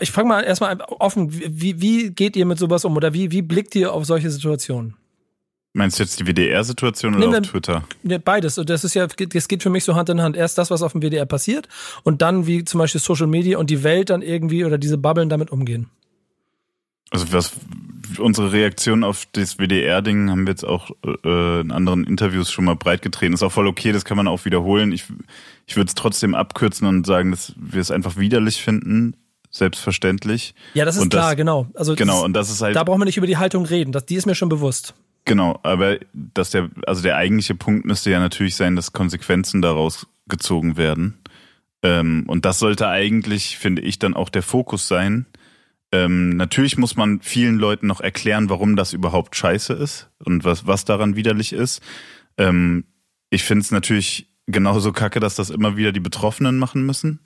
ich frage mal erstmal offen, wie, wie geht ihr mit sowas um oder wie, wie blickt ihr auf solche Situationen? Meinst du jetzt die WDR-Situation oder nee, auf Twitter? Nee, beides. Und das ist ja, das geht für mich so Hand in Hand. Erst das, was auf dem WDR passiert und dann, wie zum Beispiel Social Media und die Welt dann irgendwie oder diese Bubblen damit umgehen. Also was unsere Reaktion auf das WDR-Ding haben wir jetzt auch äh, in anderen Interviews schon mal breitgetreten. Ist auch voll okay, das kann man auch wiederholen. Ich, ich würde es trotzdem abkürzen und sagen, dass wir es einfach widerlich finden, selbstverständlich. Ja, das ist und klar, das, genau. Also genau, und das ist halt. Da brauchen wir nicht über die Haltung reden. Das, die ist mir schon bewusst. Genau, aber dass der, also der eigentliche Punkt müsste ja natürlich sein, dass Konsequenzen daraus gezogen werden. Ähm, und das sollte eigentlich, finde ich, dann auch der Fokus sein. Ähm, natürlich muss man vielen Leuten noch erklären, warum das überhaupt scheiße ist und was, was daran widerlich ist. Ähm, ich finde es natürlich genauso kacke, dass das immer wieder die Betroffenen machen müssen.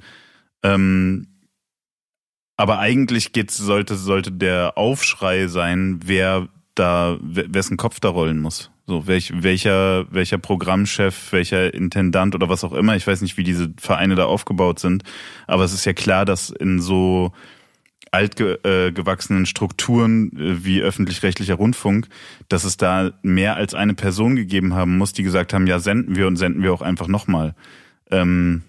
Ähm, aber eigentlich geht's, sollte, sollte der Aufschrei sein, wer da, wessen Kopf da rollen muss. So, welch, welcher, welcher Programmchef, welcher Intendant oder was auch immer. Ich weiß nicht, wie diese Vereine da aufgebaut sind. Aber es ist ja klar, dass in so altgewachsenen äh, Strukturen äh, wie öffentlich-rechtlicher Rundfunk, dass es da mehr als eine Person gegeben haben muss, die gesagt haben, ja, senden wir und senden wir auch einfach nochmal. Ähm,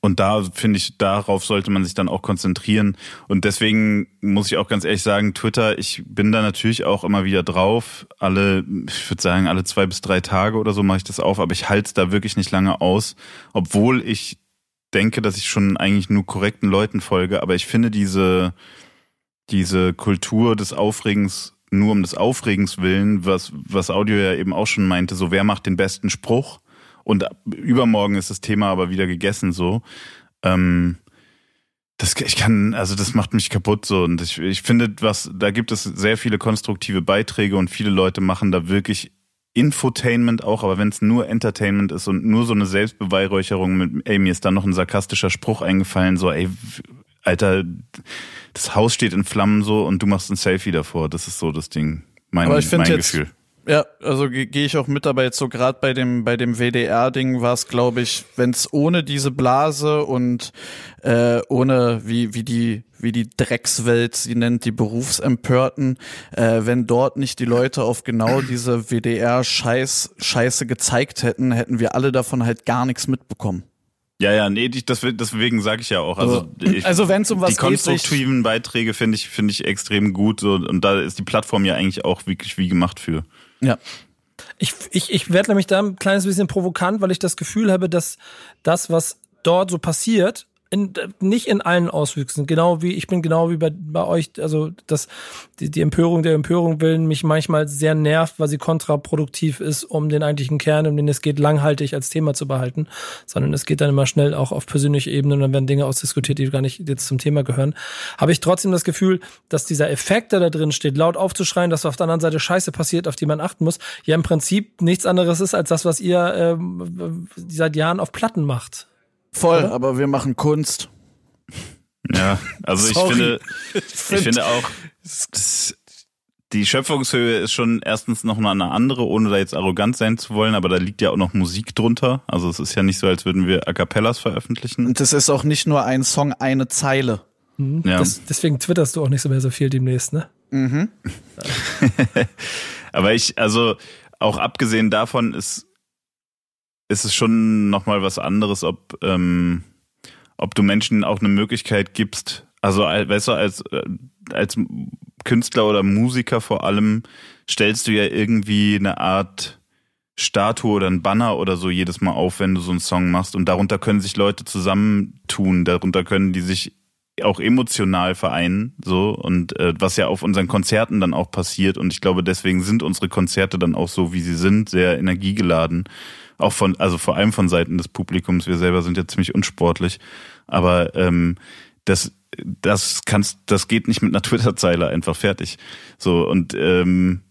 und da finde ich, darauf sollte man sich dann auch konzentrieren. Und deswegen muss ich auch ganz ehrlich sagen, Twitter, ich bin da natürlich auch immer wieder drauf. Alle, ich würde sagen, alle zwei bis drei Tage oder so mache ich das auf, aber ich halte es da wirklich nicht lange aus, obwohl ich denke, dass ich schon eigentlich nur korrekten Leuten folge. Aber ich finde diese, diese Kultur des Aufregens nur um des Aufregens willen, was, was Audio ja eben auch schon meinte, so wer macht den besten Spruch? Und übermorgen ist das Thema aber wieder gegessen so. Ähm, das, ich kann, also das macht mich kaputt so. Und ich, ich finde, was, da gibt es sehr viele konstruktive Beiträge und viele Leute machen da wirklich Infotainment auch, aber wenn es nur Entertainment ist und nur so eine Selbstbeweihräucherung mit, ey, mir ist da noch ein sarkastischer Spruch eingefallen, so, ey, Alter, das Haus steht in Flammen so und du machst ein Selfie davor. Das ist so das Ding. Mein, aber ich mein jetzt, Gefühl. Ja, also gehe ich auch mit dabei. Jetzt so gerade bei dem bei dem WDR-Ding war es, glaube ich, wenn es ohne diese Blase und äh, ohne wie wie die wie die Dreckswelt sie nennt, die Berufsempörten, äh, wenn dort nicht die Leute auf genau diese WDR-Scheiß Scheiße gezeigt hätten, hätten wir alle davon halt gar nichts mitbekommen. Ja, ja, nee, das, deswegen sage ich ja auch. Also, ich, also wenn es um was die konstruktiven geht, Beiträge finde ich finde ich extrem gut so und da ist die Plattform ja eigentlich auch wirklich wie gemacht für. Ja. Ich, ich, ich werde nämlich da ein kleines bisschen provokant, weil ich das Gefühl habe, dass das, was dort so passiert, in, nicht in allen Auswüchsen. Genau wie, ich bin genau wie bei, bei euch, also das, die, die Empörung der Empörung willen mich manchmal sehr nervt, weil sie kontraproduktiv ist, um den eigentlichen Kern, um den es geht, langhaltig als Thema zu behalten, sondern es geht dann immer schnell auch auf persönliche Ebene und dann werden Dinge ausdiskutiert, die gar nicht jetzt zum Thema gehören. Habe ich trotzdem das Gefühl, dass dieser Effekt, der da drin steht, laut aufzuschreien, dass auf der anderen Seite Scheiße passiert, auf die man achten muss, ja im Prinzip nichts anderes ist als das, was ihr ähm, seit Jahren auf Platten macht. Voll, Oder? aber wir machen Kunst. Ja, also ich finde, ich finde auch, das, die Schöpfungshöhe ist schon erstens noch mal eine andere, ohne da jetzt arrogant sein zu wollen, aber da liegt ja auch noch Musik drunter. Also es ist ja nicht so, als würden wir A Cappellas veröffentlichen. Und es ist auch nicht nur ein Song, eine Zeile. Mhm. Ja. Das, deswegen twitterst du auch nicht so mehr so viel demnächst, ne? Mhm. aber ich, also auch abgesehen davon ist, ist es schon noch mal was anderes, ob, ähm, ob du Menschen auch eine Möglichkeit gibst, also weißt du, als, äh, als Künstler oder Musiker vor allem stellst du ja irgendwie eine Art Statue oder ein Banner oder so jedes Mal auf, wenn du so einen Song machst. Und darunter können sich Leute zusammentun, darunter können die sich auch emotional vereinen, so und äh, was ja auf unseren Konzerten dann auch passiert. Und ich glaube, deswegen sind unsere Konzerte dann auch so, wie sie sind, sehr energiegeladen. Auch von, also vor allem von Seiten des Publikums. Wir selber sind ja ziemlich unsportlich. Aber ähm, das das kannst, das geht nicht mit einer Twitter-Zeile einfach fertig. So und ähm,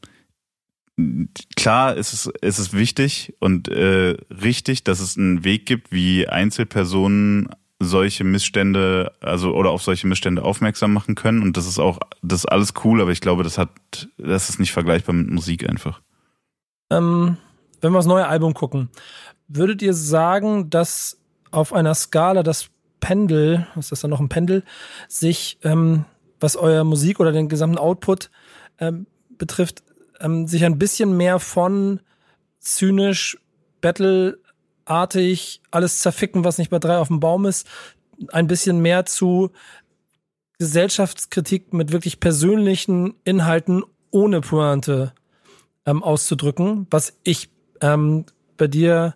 klar ist es, ist es wichtig und äh, richtig, dass es einen Weg gibt, wie Einzelpersonen solche Missstände, also oder auf solche Missstände aufmerksam machen können. Und das ist auch, das ist alles cool, aber ich glaube, das hat, das ist nicht vergleichbar mit Musik einfach. Ähm, wenn wir das neue Album gucken, würdet ihr sagen, dass auf einer Skala das Pendel, ist das dann noch ein Pendel, sich, ähm, was euer Musik oder den gesamten Output ähm, betrifft, ähm, sich ein bisschen mehr von zynisch, battleartig, alles zerficken, was nicht bei drei auf dem Baum ist, ein bisschen mehr zu Gesellschaftskritik mit wirklich persönlichen Inhalten ohne Pointe ähm, auszudrücken, was ich ähm, bei dir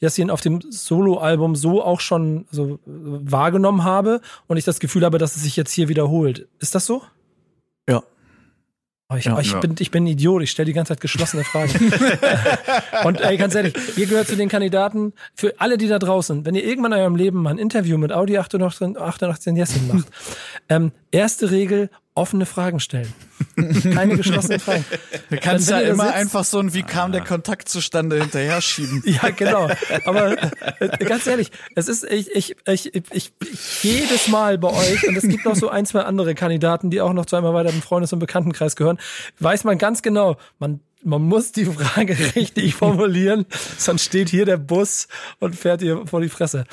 Yassin auf dem Soloalbum so auch schon so wahrgenommen habe und ich das Gefühl habe, dass es sich jetzt hier wiederholt. Ist das so? Ja. Oh, ich, ja, oh, ich, ja. bin, ich bin ein Idiot, ich stelle die ganze Zeit geschlossene Fragen. und ey, ganz ehrlich, ihr gehört zu den Kandidaten, für alle, die da draußen, wenn ihr irgendwann in eurem Leben mal ein Interview mit Audi 88, 88 Jessin macht, ähm, erste Regel, offene Fragen stellen. Keine geschlossenen Fragen. Du kannst ja immer sitzt, einfach so ein Wie kam der Kontakt zustande hinterher schieben. Ja, genau. Aber äh, ganz ehrlich, es ist ich, ich, ich, ich, ich jedes Mal bei euch, und es gibt noch so ein, zwei andere Kandidaten, die auch noch zu einem erweiterten Freundes- und Bekanntenkreis gehören, weiß man ganz genau, man man muss die Frage richtig formulieren, sonst steht hier der Bus und fährt ihr vor die Fresse.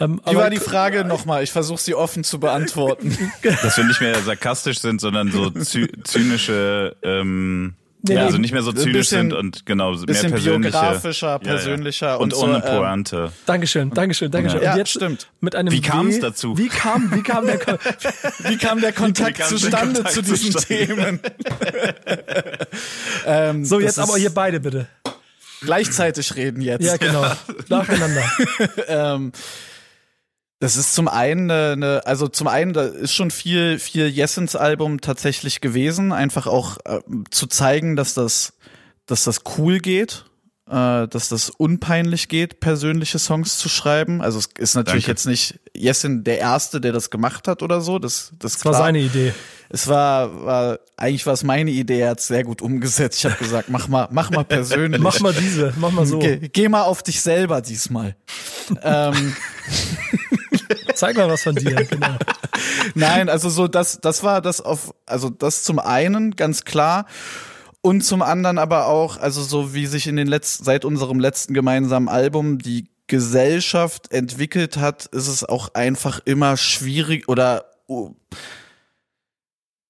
Ähm, Wie war die Frage nochmal? Ich versuche sie offen zu beantworten. Dass wir nicht mehr sarkastisch sind, sondern so zynische ähm, Nee, ja, also nicht mehr so zynisch bisschen, sind und genau mehr bisschen persönliche, biografischer, persönlicher ja, ja. und, und, ohne so, ähm, Pointe. Ähm, Dankeschön, Dankeschön, Dankeschön. Ja, und jetzt stimmt. Mit einem wie kam es dazu? Wie kam, wie kam der, wie kam der Kontakt kam zustande Kontakt zu diesen zustande? Themen? ähm, so jetzt aber hier beide bitte. Gleichzeitig reden jetzt. Ja, genau. Nacheinander. ähm, das ist zum einen eine, also zum einen da ist schon viel viel Jessens Album tatsächlich gewesen, einfach auch äh, zu zeigen, dass das dass das cool geht, äh, dass das unpeinlich geht, persönliche Songs zu schreiben. Also es ist natürlich Danke. jetzt nicht Jessen der erste, der das gemacht hat oder so, das das, das war seine Idee. Es war, war eigentlich war es meine Idee, er hat sehr gut umgesetzt. Ich habe gesagt, mach mal, mach mal persönlich. mach mal diese, mach mal so. Geh, geh mal auf dich selber diesmal. ähm, Zeig mal was von dir, genau. Nein, also so das, das war das auf, also das zum einen ganz klar. Und zum anderen aber auch, also so wie sich in den letzten, seit unserem letzten gemeinsamen Album die Gesellschaft entwickelt hat, ist es auch einfach immer schwierig oder oh,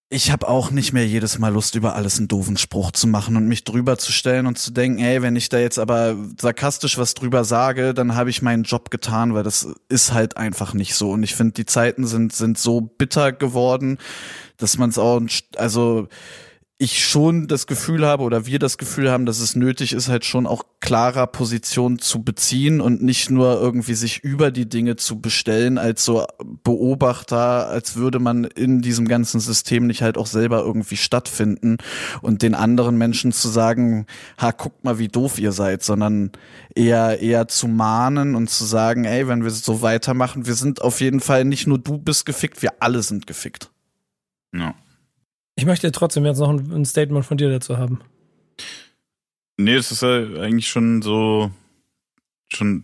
ich habe auch nicht mehr jedes Mal Lust, über alles einen doofen Spruch zu machen und mich drüber zu stellen und zu denken, ey, wenn ich da jetzt aber sarkastisch was drüber sage, dann habe ich meinen Job getan, weil das ist halt einfach nicht so. Und ich finde, die Zeiten sind, sind so bitter geworden, dass man es auch, also ich schon das Gefühl habe oder wir das Gefühl haben, dass es nötig ist, halt schon auch klarer Position zu beziehen und nicht nur irgendwie sich über die Dinge zu bestellen als so Beobachter, als würde man in diesem ganzen System nicht halt auch selber irgendwie stattfinden und den anderen Menschen zu sagen, ha, guckt mal, wie doof ihr seid, sondern eher, eher zu mahnen und zu sagen, ey, wenn wir so weitermachen, wir sind auf jeden Fall nicht nur du bist gefickt, wir alle sind gefickt. Ja. Ich möchte trotzdem jetzt noch ein, Statement von dir dazu haben. Nee, das ist ja eigentlich schon so, schon,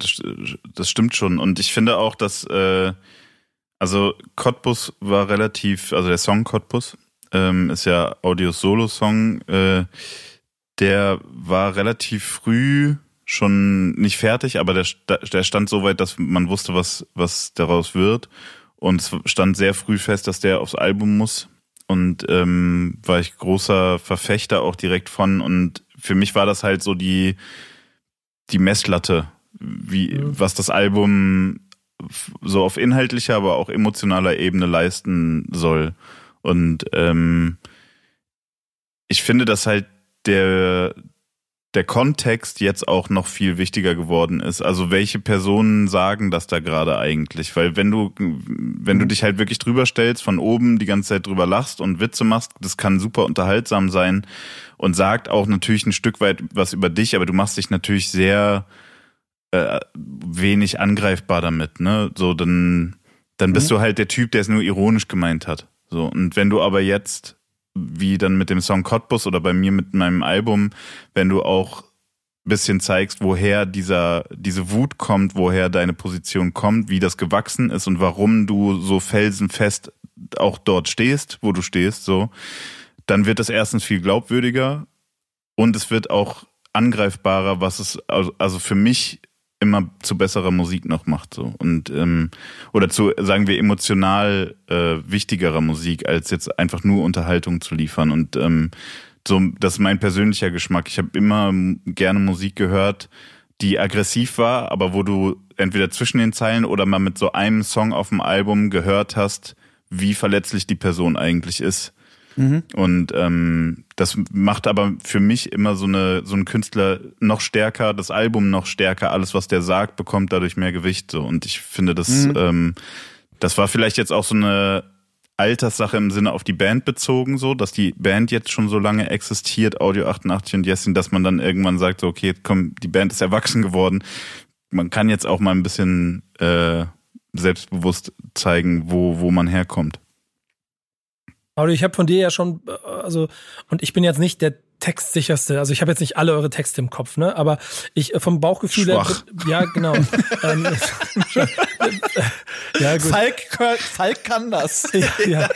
das, stimmt schon. Und ich finde auch, dass, äh, also Cottbus war relativ, also der Song Cottbus ähm, ist ja Audios Solo-Song. Äh, der war relativ früh schon nicht fertig, aber der, der stand so weit, dass man wusste, was, was daraus wird. Und es stand sehr früh fest, dass der aufs Album muss. Und ähm, war ich großer Verfechter auch direkt von. Und für mich war das halt so die, die Messlatte, wie, mhm. was das Album so auf inhaltlicher, aber auch emotionaler Ebene leisten soll. Und ähm, ich finde, dass halt der, der Kontext jetzt auch noch viel wichtiger geworden ist. Also welche Personen sagen das da gerade eigentlich? Weil wenn du, wenn du mhm. dich halt wirklich drüber stellst, von oben die ganze Zeit drüber lachst und Witze machst, das kann super unterhaltsam sein und sagt auch natürlich ein Stück weit was über dich, aber du machst dich natürlich sehr äh, wenig angreifbar damit, ne? So, dann, dann bist mhm. du halt der Typ, der es nur ironisch gemeint hat. So, und wenn du aber jetzt wie dann mit dem Song Cottbus oder bei mir mit meinem Album, wenn du auch bisschen zeigst, woher dieser, diese Wut kommt, woher deine Position kommt, wie das gewachsen ist und warum du so felsenfest auch dort stehst, wo du stehst, so, dann wird es erstens viel glaubwürdiger und es wird auch angreifbarer, was es also für mich immer zu besserer Musik noch macht so und ähm, oder zu sagen wir emotional äh, wichtigerer Musik als jetzt einfach nur Unterhaltung zu liefern und ähm, so das ist mein persönlicher Geschmack. Ich habe immer gerne Musik gehört, die aggressiv war, aber wo du entweder zwischen den Zeilen oder mal mit so einem Song auf dem Album gehört hast, wie verletzlich die Person eigentlich ist. Mhm. Und ähm, das macht aber für mich immer so eine so ein Künstler noch stärker, das Album noch stärker, alles was der sagt, bekommt dadurch mehr Gewicht. So und ich finde, das mhm. ähm, das war vielleicht jetzt auch so eine Alterssache im Sinne auf die Band bezogen, so, dass die Band jetzt schon so lange existiert, Audio 88 und Jessin, dass man dann irgendwann sagt, so, okay, komm, die Band ist erwachsen geworden. Man kann jetzt auch mal ein bisschen äh, selbstbewusst zeigen, wo, wo man herkommt. Aber ich habe von dir ja schon, äh, also, und ich bin jetzt nicht der textsicherste. Also ich habe jetzt nicht alle eure Texte im Kopf, ne? Aber ich äh, vom Bauchgefühl Schwach. her, ja genau. ähm, ja, gut. Falk, Falk kann das. ja, ja,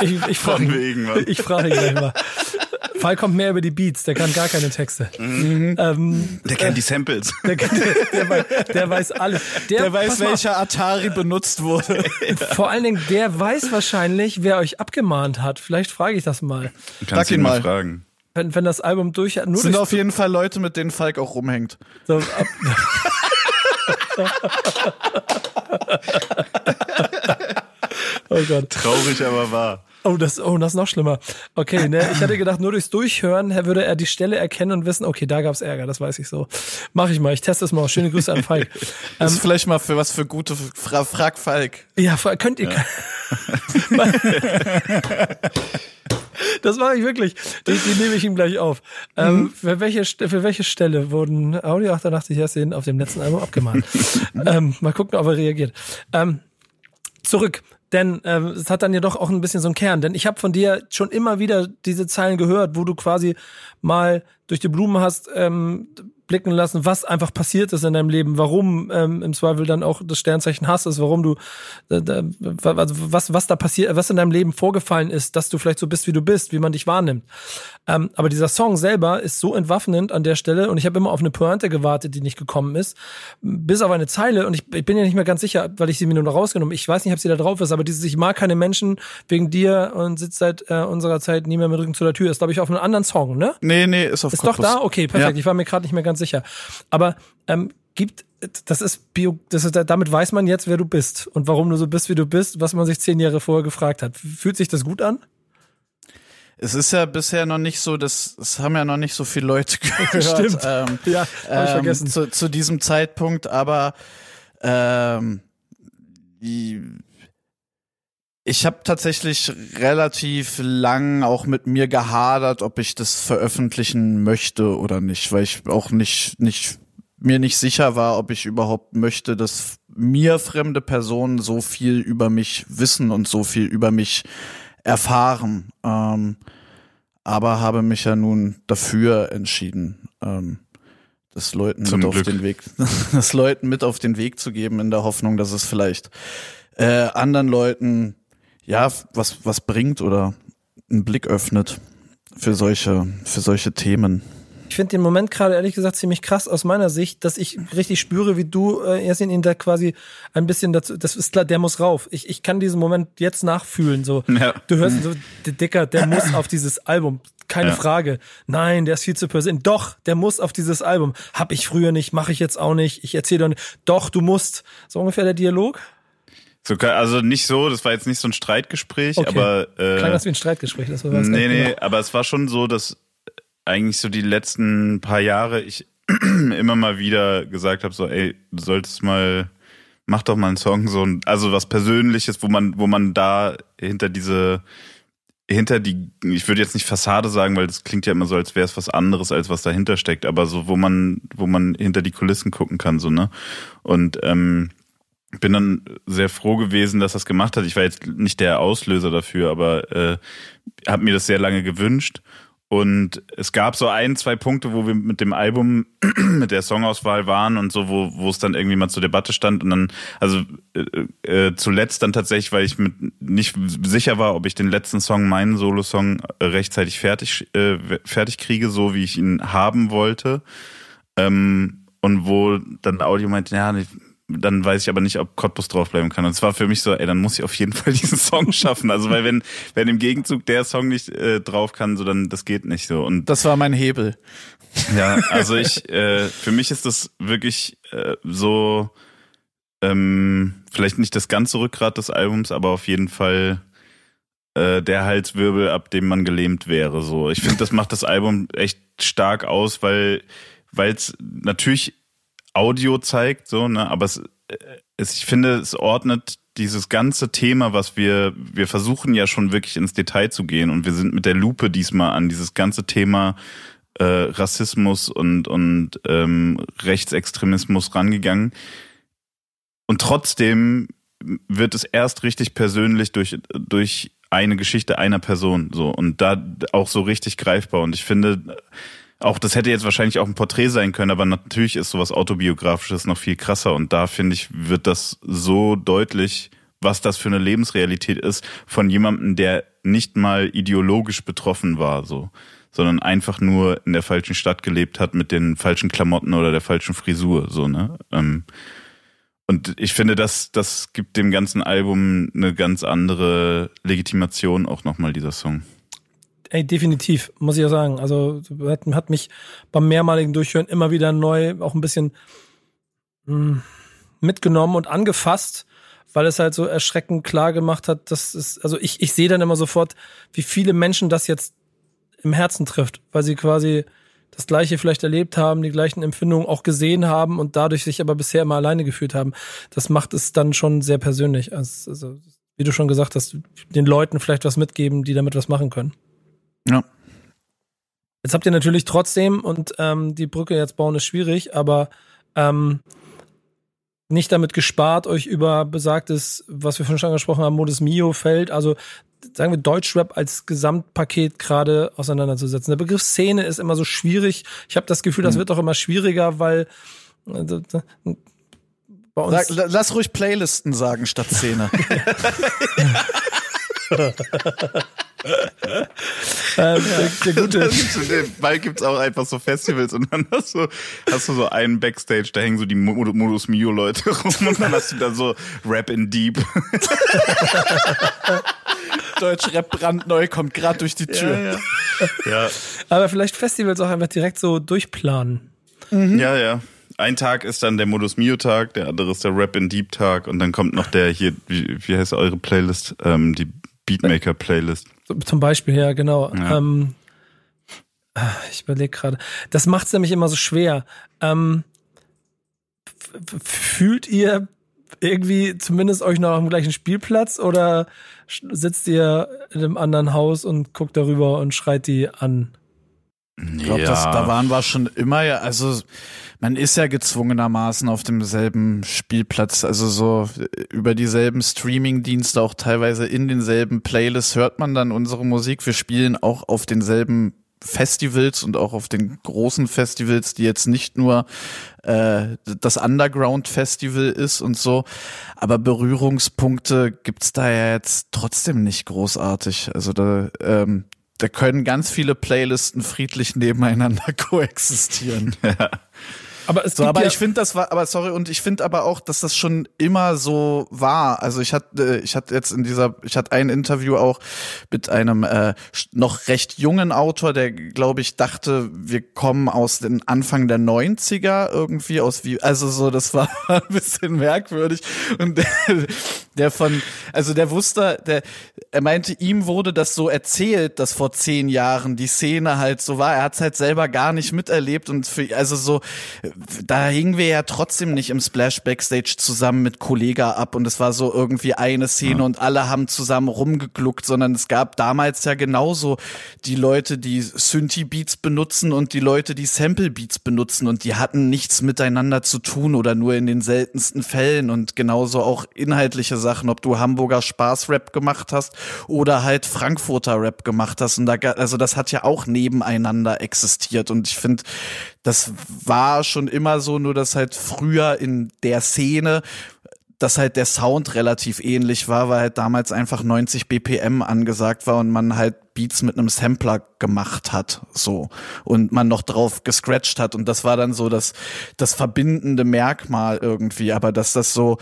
ich, ich, ich frage ich frage gleich mal. Fall kommt mehr über die Beats, der kann gar keine Texte. Mhm. Ähm, der kennt äh, die Samples. Der, der, der, weiß, der weiß alles. Der, der weiß, welcher Atari benutzt wurde. Vor allen Dingen, der weiß wahrscheinlich, wer euch abgemahnt hat. Vielleicht frage ich das mal. Du kannst ihn mal fragen. Wenn, wenn das Album durch nur sind auf jeden Fall Leute, mit denen Falk auch rumhängt. So, ab, oh Gott. Traurig, aber wahr. Oh, das, oh, das ist noch schlimmer. Okay, ne, ich hatte gedacht, nur durchs Durchhören würde er die Stelle erkennen und wissen, okay, da gab's Ärger, das weiß ich so. Mach ich mal, ich teste es mal. Schöne Grüße an Falk. Das ist ähm, vielleicht mal für was für gute Fra Frag Falk. Ja, könnt ihr. Ja. das mache ich wirklich. Die, die nehme ich ihm gleich auf. Ähm, mhm. für, welche, für welche Stelle wurden Audio 88 Jahrzehnten auf dem letzten Album abgemahnt? ähm, mal gucken, ob er reagiert. Ähm, zurück denn ähm, es hat dann ja doch auch ein bisschen so einen Kern. Denn ich habe von dir schon immer wieder diese Zeilen gehört, wo du quasi mal durch die Blumen hast ähm, blicken lassen, was einfach passiert ist in deinem Leben, warum ähm, im Zweifel dann auch das Sternzeichen Hass ist, warum du, äh, was, was da passiert, was in deinem Leben vorgefallen ist, dass du vielleicht so bist, wie du bist, wie man dich wahrnimmt. Ähm, aber dieser Song selber ist so entwaffnend an der Stelle und ich habe immer auf eine Pointe gewartet, die nicht gekommen ist, bis auf eine Zeile und ich, ich bin ja nicht mehr ganz sicher, weil ich sie mir nur noch rausgenommen, ich weiß nicht, ob sie da drauf ist, aber dieses Ich mag keine Menschen wegen dir und sitzt seit äh, unserer Zeit nie mehr mit Rücken zu der Tür, ist glaube ich auf einem anderen Song, ne? Nee, nee, ist auf Ist Cottbus. doch da? Okay, perfekt. Ja. Ich war mir gerade nicht mehr ganz sicher. Aber ähm, gibt das ist Bio, das ist, damit weiß man jetzt, wer du bist und warum du so bist, wie du bist, was man sich zehn Jahre vorher gefragt hat. Fühlt sich das gut an? Es ist ja bisher noch nicht so, das, das haben ja noch nicht so viele Leute gehört. Stimmt. Ähm, ja, hab ich ähm, vergessen. Zu, zu diesem Zeitpunkt, aber ähm, ich habe tatsächlich relativ lang auch mit mir gehadert, ob ich das veröffentlichen möchte oder nicht, weil ich auch nicht nicht mir nicht sicher war, ob ich überhaupt möchte, dass mir fremde Personen so viel über mich wissen und so viel über mich erfahren. Ähm, aber habe mich ja nun dafür entschieden, ähm, das Leuten Zum mit Glück. auf den Weg, das Leuten mit auf den Weg zu geben, in der Hoffnung, dass es vielleicht äh, anderen Leuten ja was was bringt oder einen Blick öffnet für solche, für solche Themen. Ich finde den Moment gerade ehrlich gesagt ziemlich krass aus meiner Sicht, dass ich richtig spüre, wie du, äh, Ersin, ihn da quasi ein bisschen dazu, das ist klar, der muss rauf. Ich, ich kann diesen Moment jetzt nachfühlen, so. Ja. Du hörst so, der Dicker, der muss auf dieses Album. Keine Ja. Frage. Nein, der ist viel zu persönlich. Doch, der muss auf dieses Album. Hab ich früher nicht, mache ich jetzt auch nicht. Ich erzähle doch nicht. Doch, du musst. So ungefähr der Dialog. So, also nicht so, das war jetzt nicht so ein Streitgespräch, Okay. aber äh, Klang das wie ein Streitgespräch, das war was nee, nee, genau. aber es war schon so, dass eigentlich so die letzten paar Jahre ich immer mal wieder gesagt habe, so, ey, du solltest mal, mach doch mal einen Song, so ein, also was Persönliches, wo man, wo man da hinter diese, hinter die, ich würde jetzt nicht Fassade sagen, weil das klingt ja immer so, als wäre es was anderes, als was dahinter steckt, aber so, wo man, wo man hinter die Kulissen gucken kann, so, ne? Und ähm, bin dann sehr froh gewesen, dass das gemacht hat. Ich war jetzt nicht der Auslöser dafür, aber äh, habe mir das sehr lange gewünscht. Und es gab so ein, zwei Punkte, wo wir mit dem Album, mit der Songauswahl waren und so, wo, wo es dann irgendwie mal zur Debatte stand. Und dann, also äh, äh, zuletzt dann tatsächlich, weil ich mit nicht sicher war, ob ich den letzten Song, meinen Solo-Song, äh, rechtzeitig fertig, äh, fertig kriege, so wie ich ihn haben wollte. Ähm, und wo dann Audio meinte, ja, dann weiß ich aber nicht, ob Cottbus draufbleiben kann. Und es war für mich so, ey, dann muss ich auf jeden Fall diesen Song schaffen. Also weil wenn, wenn im Gegenzug der Song nicht äh, drauf kann, so dann das geht nicht so. Und Das war mein Hebel. ja, also ich, äh, für mich ist das wirklich äh, so, ähm, vielleicht nicht das ganze Rückgrat des Albums, aber auf jeden Fall äh, der Halswirbel, ab dem man gelähmt wäre. So, ich finde, das macht das Album echt stark aus, weil weil es natürlich Audio zeigt, so, ne, aber es, äh, es, ich finde, es ordnet dieses ganze Thema, was wir, wir versuchen ja schon wirklich ins Detail zu gehen und wir sind mit der Lupe diesmal an dieses ganze Thema äh, Rassismus und, und ähm, Rechtsextremismus rangegangen. Und trotzdem wird es erst richtig persönlich durch, durch eine Geschichte einer Person so und da auch so richtig greifbar. Und ich finde, auch das hätte jetzt wahrscheinlich auch ein Porträt sein können, aber natürlich ist sowas autobiografisches noch viel krasser und da finde ich, wird das so deutlich, was das für eine Lebensrealität ist von jemandem, der nicht mal ideologisch betroffen war, so, sondern einfach nur in der falschen Stadt gelebt hat mit den falschen Klamotten oder der falschen Frisur, so, ne? Ähm, und ich finde, das, das gibt dem ganzen Album eine ganz andere Legitimation auch nochmal, dieser Song. Ey, definitiv, muss ich ja sagen. Also hat, hat mich beim mehrmaligen Durchhören immer wieder neu auch ein bisschen mh, mitgenommen und angefasst, weil es halt so erschreckend klar gemacht hat, dass es, also ich, ich sehe dann immer sofort, wie viele Menschen das jetzt im Herzen trifft, weil sie quasi das Gleiche vielleicht erlebt haben, die gleichen Empfindungen auch gesehen haben und dadurch sich aber bisher immer alleine gefühlt haben. Das macht es dann schon sehr persönlich. Also, also wie du schon gesagt hast, den Leuten vielleicht was mitgeben, die damit was machen können. Ja. Jetzt habt ihr natürlich trotzdem, und ähm, die Brücke jetzt bauen ist schwierig, aber ähm, nicht damit gespart, euch über besagtes, was wir vorhin schon angesprochen haben, Modus Mio Feld, also sagen wir Deutschrap als Gesamtpaket gerade auseinanderzusetzen. Der Begriff Szene ist immer so schwierig. Ich habe das Gefühl, das wird auch immer schwieriger, weil äh, bei uns Sag, la- lass ruhig Playlisten sagen statt Szene. äh, der, der gute Bald gibt's auch einfach so Festivals und dann hast du, hast du so einen Backstage, da hängen so die Mo- Modus Mio Leute rum und dann hast du da so Rap in Deep. Deutschrap brandneu kommt gerade durch die Tür. Ja, aber vielleicht Festivals auch einfach direkt so durchplanen. ja, ja. Ein Tag ist dann der Modus Mio Tag, der andere ist der Rap in Deep Tag und dann kommt noch der hier, wie, wie heißt eure Playlist? Ähm, die Beatmaker Playlist. So, Zum Beispiel, ja, genau. Ja. Ähm, ah, ich überlege gerade. Das macht es nämlich immer so schwer. Ähm, fühlt ihr irgendwie zumindest euch noch am gleichen Spielplatz oder sitzt ihr in einem anderen Haus und guckt darüber und schreit die an? Ich glaube, das da waren wir schon immer ja, also man ist ja gezwungenermaßen auf demselben Spielplatz, also so über dieselben Streaming-Dienste, auch teilweise in denselben Playlists hört man dann unsere Musik. Wir spielen auch auf denselben Festivals und auch auf den großen Festivals, die jetzt nicht nur äh, das Underground Festival ist und so. Aber Berührungspunkte gibt's da ja jetzt trotzdem nicht großartig. Also da, ähm, da können ganz viele Playlisten friedlich nebeneinander koexistieren. Ja. Aber es so, aber ja ich finde das war, aber sorry, und ich finde aber auch, dass das schon immer so war. Also ich hatte, ich hatte jetzt in dieser, ich hatte ein Interview auch mit einem äh, noch recht jungen Autor, der, glaube ich, dachte, wir kommen aus den Anfang der 90er irgendwie aus wie, also so, das war ein bisschen merkwürdig. Und der, der von, also der wusste, der, er meinte, ihm wurde das so erzählt, dass vor zehn Jahren die Szene halt so war. Er hat es halt selber gar nicht miterlebt und für, also so, da hingen wir ja trotzdem nicht im Splash Backstage zusammen mit Kollega ab und es war so irgendwie eine Szene ja. und alle haben zusammen rumgegluckt, sondern es gab damals ja genauso die Leute, die Synthi Beats benutzen und die Leute, die Sample Beats benutzen und die hatten nichts miteinander zu tun oder nur in den seltensten Fällen und genauso auch inhaltliche Sachen, ob du Hamburger Spaß-Rap gemacht hast oder halt Frankfurter Rap gemacht hast und da, also das hat ja auch nebeneinander existiert und ich finde, das war schon immer so, nur dass halt früher in der Szene dass halt der Sound relativ ähnlich war, weil halt damals einfach 90 BPM angesagt war und man halt Beats mit einem Sampler gemacht hat, so. Und man noch drauf gescratcht hat. Und das war dann so das das verbindende Merkmal irgendwie, aber dass das so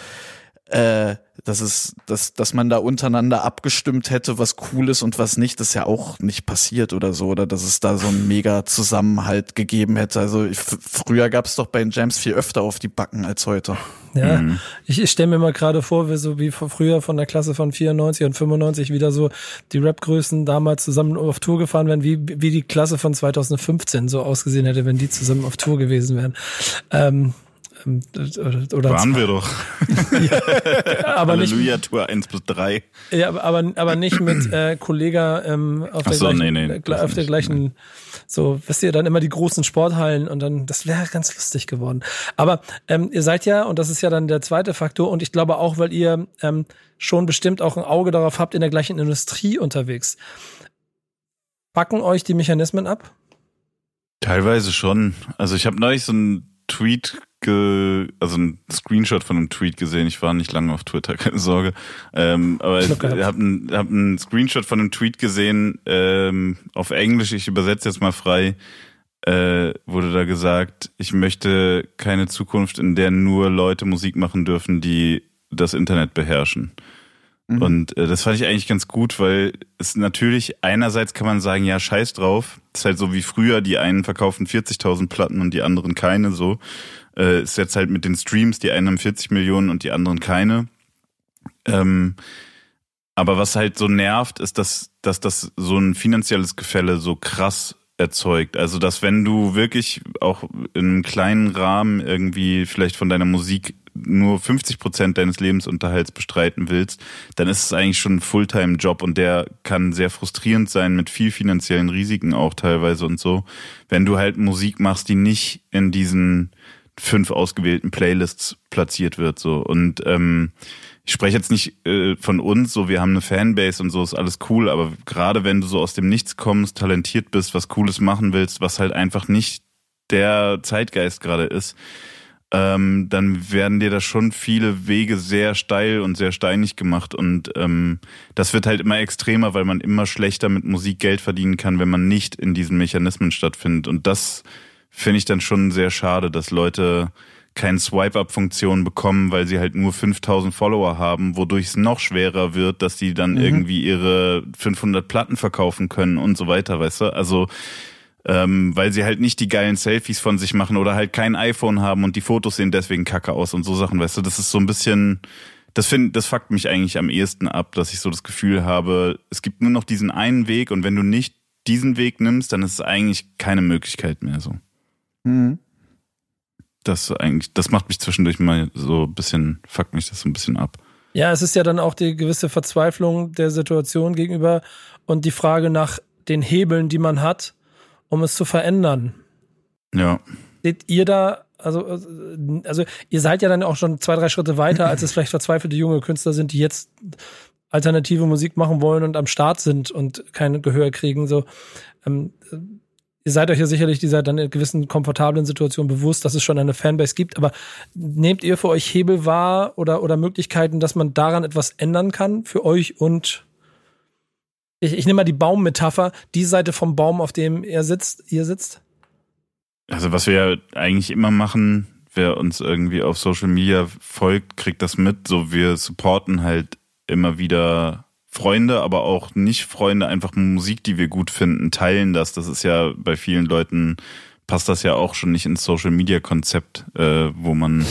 äh, dass es, dass, dass man da untereinander abgestimmt hätte, was cool ist und was nicht, das ist ja auch nicht passiert oder so, oder dass es da so einen mega Zusammenhalt gegeben hätte. Also ich, früher gab es doch bei den Jams viel öfter auf die Backen als heute. Ja, mhm. ich, ich stelle mir mal gerade vor, wie so wie früher von der Klasse von 94 und 95 wieder so die Rap-Größen damals zusammen auf Tour gefahren wären, wie, wie die Klasse von 2015 so ausgesehen hätte, wenn die zusammen auf Tour gewesen wären. Ähm, ähm, oder Waren wir doch. ja, aber Halleluja, nicht, Tour 1 plus 3. Ja, aber, aber nicht mit äh, Kollega ähm, auf, der, so, gleichen, nee, nee, auf der gleichen, nee. so, wisst ihr, dann immer die großen Sporthallen und dann, das wäre ganz lustig geworden. Aber ähm, ihr seid ja, und das ist ja dann der zweite Faktor, und ich glaube auch, weil ihr ähm, schon bestimmt auch ein Auge darauf habt, in der gleichen Industrie unterwegs. Packen euch die Mechanismen ab? Teilweise schon. Also ich habe neulich so einen Tweet ge, also ein Screenshot von einem Tweet gesehen. Ich war nicht lange auf Twitter, keine Sorge. Ähm, aber ich habe einen hab Screenshot von einem Tweet gesehen ähm, auf Englisch. Ich übersetze jetzt mal frei. Äh, wurde da gesagt, ich möchte keine Zukunft, in der nur Leute Musik machen dürfen, die das Internet beherrschen. Mhm. Und äh, das fand ich eigentlich ganz gut, weil es natürlich einerseits kann man sagen, ja, scheiß drauf. Das ist halt so wie früher, die einen verkaufen 40.000 Platten und die anderen keine so äh, ist jetzt halt mit den Streams, die einen haben 40 Millionen und die anderen keine. Ähm, aber was halt so nervt, ist, dass, dass das so ein finanzielles Gefälle so krass erzeugt. Also, dass wenn du wirklich auch in einem kleinen Rahmen irgendwie vielleicht von deiner Musik nur 50 Prozent deines Lebensunterhalts bestreiten willst, dann ist es eigentlich schon ein Fulltime-Job und der kann sehr frustrierend sein mit viel finanziellen Risiken auch teilweise und so. Wenn du halt Musik machst, die nicht in diesen fünf ausgewählten Playlists platziert wird. So und ähm, ich spreche jetzt nicht äh, von uns, so wir haben eine Fanbase und so ist alles cool, aber gerade wenn du so aus dem Nichts kommst, talentiert bist, was Cooles machen willst, was halt einfach nicht der Zeitgeist gerade ist, ähm, dann werden dir da schon viele Wege sehr steil und sehr steinig gemacht und ähm, das wird halt immer extremer, weil man immer schlechter mit Musik Geld verdienen kann, wenn man nicht in diesen Mechanismen stattfindet und das finde ich dann schon sehr schade, dass Leute keine Swipe-Up-Funktion bekommen, weil sie halt nur 5000 Follower haben, wodurch es noch schwerer wird, dass die dann mhm. irgendwie ihre 500 Platten verkaufen können und so weiter, weißt du? Also, ähm, weil sie halt nicht die geilen Selfies von sich machen oder halt kein iPhone haben und die Fotos sehen deswegen kacke aus und so Sachen, weißt du? Das ist so ein bisschen, das finde, das fuckt mich eigentlich am ehesten ab, dass ich so das Gefühl habe, es gibt nur noch diesen einen Weg und wenn du nicht diesen Weg nimmst, dann ist es eigentlich keine Möglichkeit mehr so. Mhm. Das eigentlich, das macht mich zwischendurch mal so ein bisschen, fuckt mich das so ein bisschen ab. Ja, es ist ja dann auch die gewisse Verzweiflung der Situation gegenüber und die Frage nach den Hebeln, die man hat, um es zu verändern. Ja. Seht ihr da, also, also ihr seid ja dann auch schon zwei, drei Schritte weiter, als es vielleicht verzweifelte junge Künstler sind, die jetzt alternative Musik machen wollen und am Start sind und kein Gehör kriegen. So, ähm, ihr seid euch ja sicherlich dieser dann in gewissen komfortablen Situationen bewusst, dass es schon eine Fanbase gibt, aber nehmt ihr für euch Hebel wahr oder, oder Möglichkeiten, dass man daran etwas ändern kann für euch und ich, ich nehme mal die Baummetapher, die Seite vom Baum, auf dem er sitzt, ihr sitzt? Also was wir eigentlich immer machen, wer uns irgendwie auf Social Media folgt, kriegt das mit. So wir supporten halt immer wieder Freunde, aber auch nicht Freunde, einfach Musik, die wir gut finden, teilen das. Das ist ja bei vielen Leuten passt das ja auch schon nicht ins Social Media Konzept, äh, wo man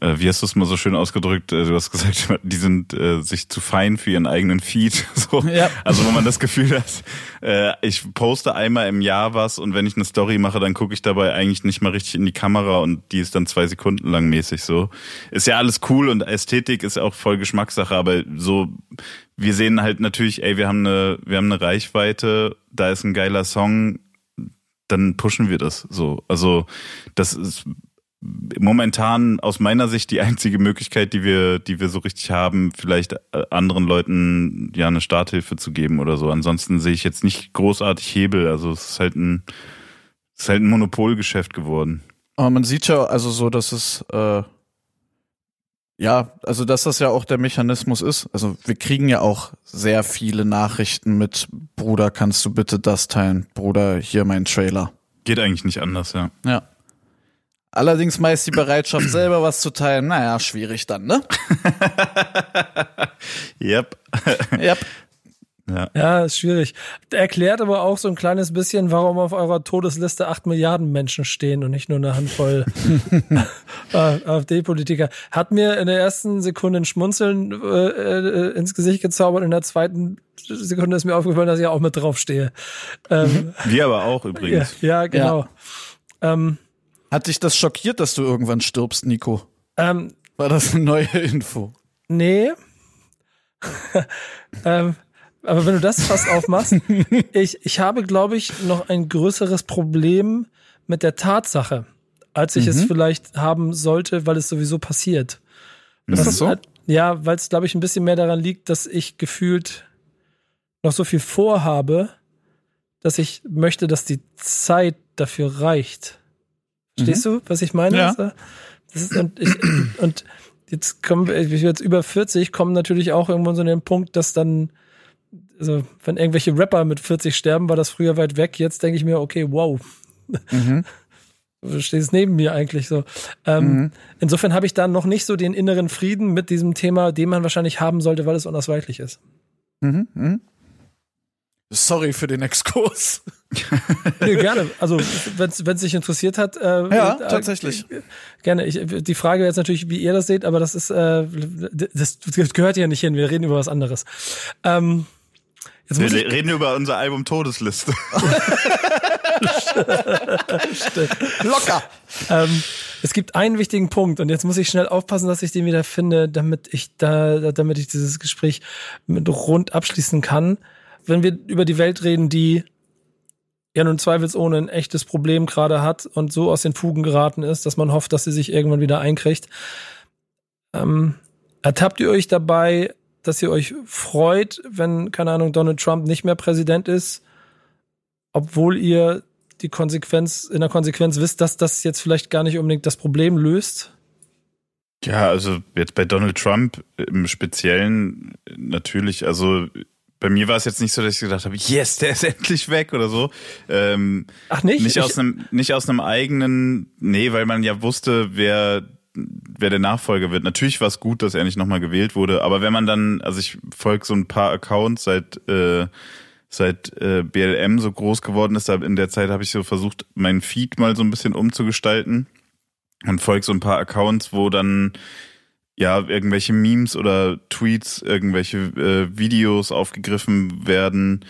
wie hast du es mal so schön ausgedrückt? Äh, du hast gesagt, die sind äh, sich zu fein für ihren eigenen Feed. so. ja. Also wo man das Gefühl hat, äh, ich poste einmal im Jahr was und wenn ich eine Story mache, dann gucke ich dabei eigentlich nicht mal richtig in die Kamera und die ist dann zwei Sekunden lang mäßig so. Ist ja alles cool und Ästhetik ist auch voll Geschmackssache, aber so wir sehen halt natürlich, ey, wir haben eine, wir haben eine Reichweite, da ist ein geiler Song, dann pushen wir das so. Also das ist momentan aus meiner Sicht die einzige Möglichkeit, die wir, die wir so richtig haben, vielleicht äh, anderen Leuten ja eine Starthilfe zu geben oder so. Ansonsten sehe ich jetzt nicht großartig Hebel. Also es ist halt ein, es ist halt ein Monopolgeschäft geworden. Aber man sieht ja also so, dass es äh, ja, also dass das ja auch der Mechanismus ist. Also wir kriegen ja auch sehr viele Nachrichten mit Bruder, kannst du bitte das teilen? Bruder, hier mein Trailer. Geht eigentlich nicht anders, ja. Ja. Allerdings meist die Bereitschaft, selber was zu teilen, naja, schwierig dann, ne? yep. yep. Ja. ja, ist schwierig. Erklärt aber auch so ein kleines bisschen, warum auf eurer Todesliste acht Milliarden Menschen stehen und nicht nur eine Handvoll AfD-Politiker. Hat mir in der ersten Sekunde ein Schmunzeln äh, äh, ins Gesicht gezaubert, in der zweiten Sekunde ist mir aufgefallen, dass ich auch mit draufstehe. Ähm, Wir aber auch übrigens. Ja, ja genau. Ja. Ähm, Hat dich das schockiert, dass du irgendwann stirbst, Nico? Ähm, War das eine neue Info? Nee. ähm, aber wenn du das fast aufmachst, ich, ich habe, glaube ich, noch ein größeres Problem mit der Tatsache, als ich mhm. es vielleicht haben sollte, weil es sowieso passiert. Das ist das so? Halt, ja, weil es, glaube ich, ein bisschen mehr daran liegt, dass ich gefühlt noch so viel vorhabe, dass ich möchte, dass die Zeit dafür reicht. Verstehst mhm. du, was ich meine? Ja. Ist, und, ich, und jetzt kommen wir, jetzt über 40, kommen natürlich auch irgendwann so an den Punkt, dass dann also wenn irgendwelche Rapper mit 40 sterben, war das früher weit weg. Jetzt denke ich mir, okay, wow. Mhm. Du stehst neben mir eigentlich so. Ähm, mhm. Insofern habe ich da noch nicht so den inneren Frieden mit diesem Thema, den man wahrscheinlich haben sollte, weil es unausweichlich ist. Mhm. Mhm. Sorry für den Exkurs. nee, gerne. Also, wenn es dich interessiert hat. Äh, ja, äh, tatsächlich. Äh, gerne. Ich, die Frage wäre jetzt natürlich, wie ihr das seht, aber das ist, äh, das, das gehört ja nicht hin. Wir reden über was anderes. Ähm, Jetzt wir ich reden über unser Album Todesliste. Locker. Ähm, es gibt einen wichtigen Punkt und jetzt muss ich schnell aufpassen, dass ich den wieder finde, damit ich da, damit ich dieses Gespräch mit rund abschließen kann. Wenn wir über die Welt reden, die ja nun zweifelsohne ein echtes Problem gerade hat und so aus den Fugen geraten ist, dass man hofft, dass sie sich irgendwann wieder einkriegt. Ähm, ertappt ihr euch dabei, dass ihr euch freut, wenn, keine Ahnung, Donald Trump nicht mehr Präsident ist, obwohl ihr die Konsequenz, in der Konsequenz wisst, dass das jetzt vielleicht gar nicht unbedingt das Problem löst? Ja, also jetzt bei Donald Trump im Speziellen natürlich, also bei mir war es jetzt nicht so, dass ich gedacht habe, yes, der ist endlich weg oder so. Ähm, Ach nicht? Nicht aus einem, nicht aus einem eigenen, nee, weil man ja wusste, wer wer der Nachfolger wird. Natürlich war es gut, dass er nicht nochmal gewählt wurde, aber wenn man dann, also ich folge so ein paar Accounts seit äh, seit äh, BLM so groß geworden ist, in der Zeit habe ich so versucht, meinen Feed mal so ein bisschen umzugestalten und folge so ein paar Accounts, wo dann ja irgendwelche Memes oder Tweets, irgendwelche äh, Videos aufgegriffen werden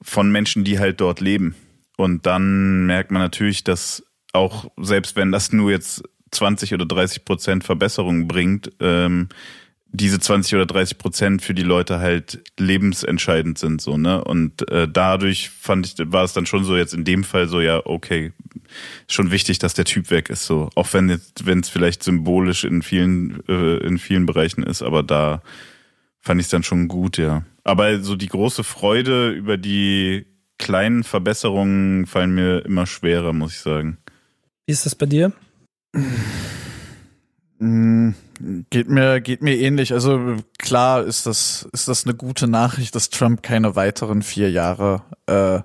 von Menschen, die halt dort leben. Und dann merkt man natürlich, dass auch selbst wenn das nur jetzt 20 oder 30 Prozent Verbesserung bringt, ähm, diese 20 oder 30 Prozent für die Leute halt lebensentscheidend sind, so, ne? Und äh, dadurch fand ich, war es dann schon so jetzt in dem Fall so, ja, okay, schon wichtig, dass der Typ weg ist, so. Auch wenn jetzt, wenn es vielleicht symbolisch in vielen, äh, in vielen Bereichen ist, aber da fand ich es dann schon gut, ja. Aber so die große Freude über die kleinen Verbesserungen fallen mir immer schwerer, muss ich sagen. Wie ist das bei dir? Mm, geht mir, geht mir ähnlich. Also klar ist das, ist das eine gute Nachricht, dass Trump keine weiteren vier Jahre äh,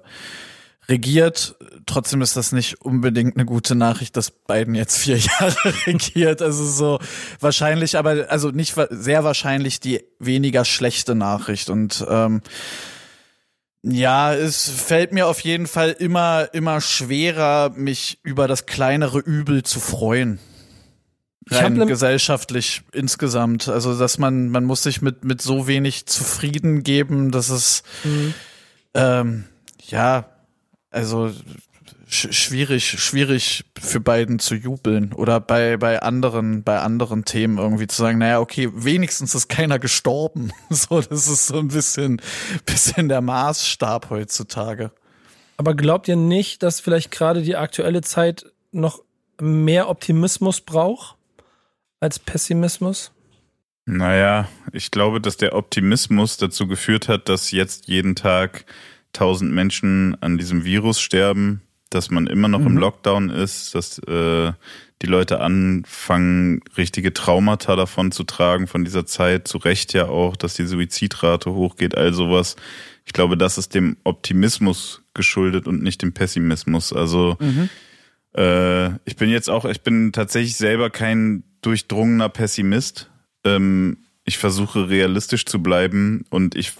regiert. Trotzdem ist das nicht unbedingt eine gute Nachricht, dass Biden jetzt vier Jahre regiert. Also so wahrscheinlich, aber also nicht sehr wahrscheinlich die weniger schlechte Nachricht. Und ähm, ja, es fällt mir auf jeden Fall immer, immer schwerer, mich über das kleinere Übel zu freuen. Rein ne gesellschaftlich insgesamt. Also, dass man, man muss sich mit, mit so wenig zufrieden geben, dass es, mhm. ähm, ja, also sch schwierig, schwierig für beiden zu jubeln oder bei, bei anderen, bei anderen Themen irgendwie zu sagen, naja, okay, wenigstens ist keiner gestorben. So, das ist so ein bisschen, bisschen der Maßstab heutzutage. Aber glaubt ihr nicht, dass vielleicht gerade die aktuelle Zeit noch mehr Optimismus braucht als Pessimismus? Naja, ich glaube, dass der Optimismus dazu geführt hat, dass jetzt jeden Tag tausend Menschen an diesem Virus sterben, dass man immer noch mhm. im Lockdown ist, dass äh, die Leute anfangen, richtige Traumata davon zu tragen, von dieser Zeit, zu Recht ja auch, dass die Suizidrate hochgeht, all sowas. Ich glaube, das ist dem Optimismus geschuldet und nicht dem Pessimismus. Also mhm. äh, ich bin jetzt auch, ich bin tatsächlich selber kein durchdrungener Pessimist. Ähm, ich versuche realistisch zu bleiben und ich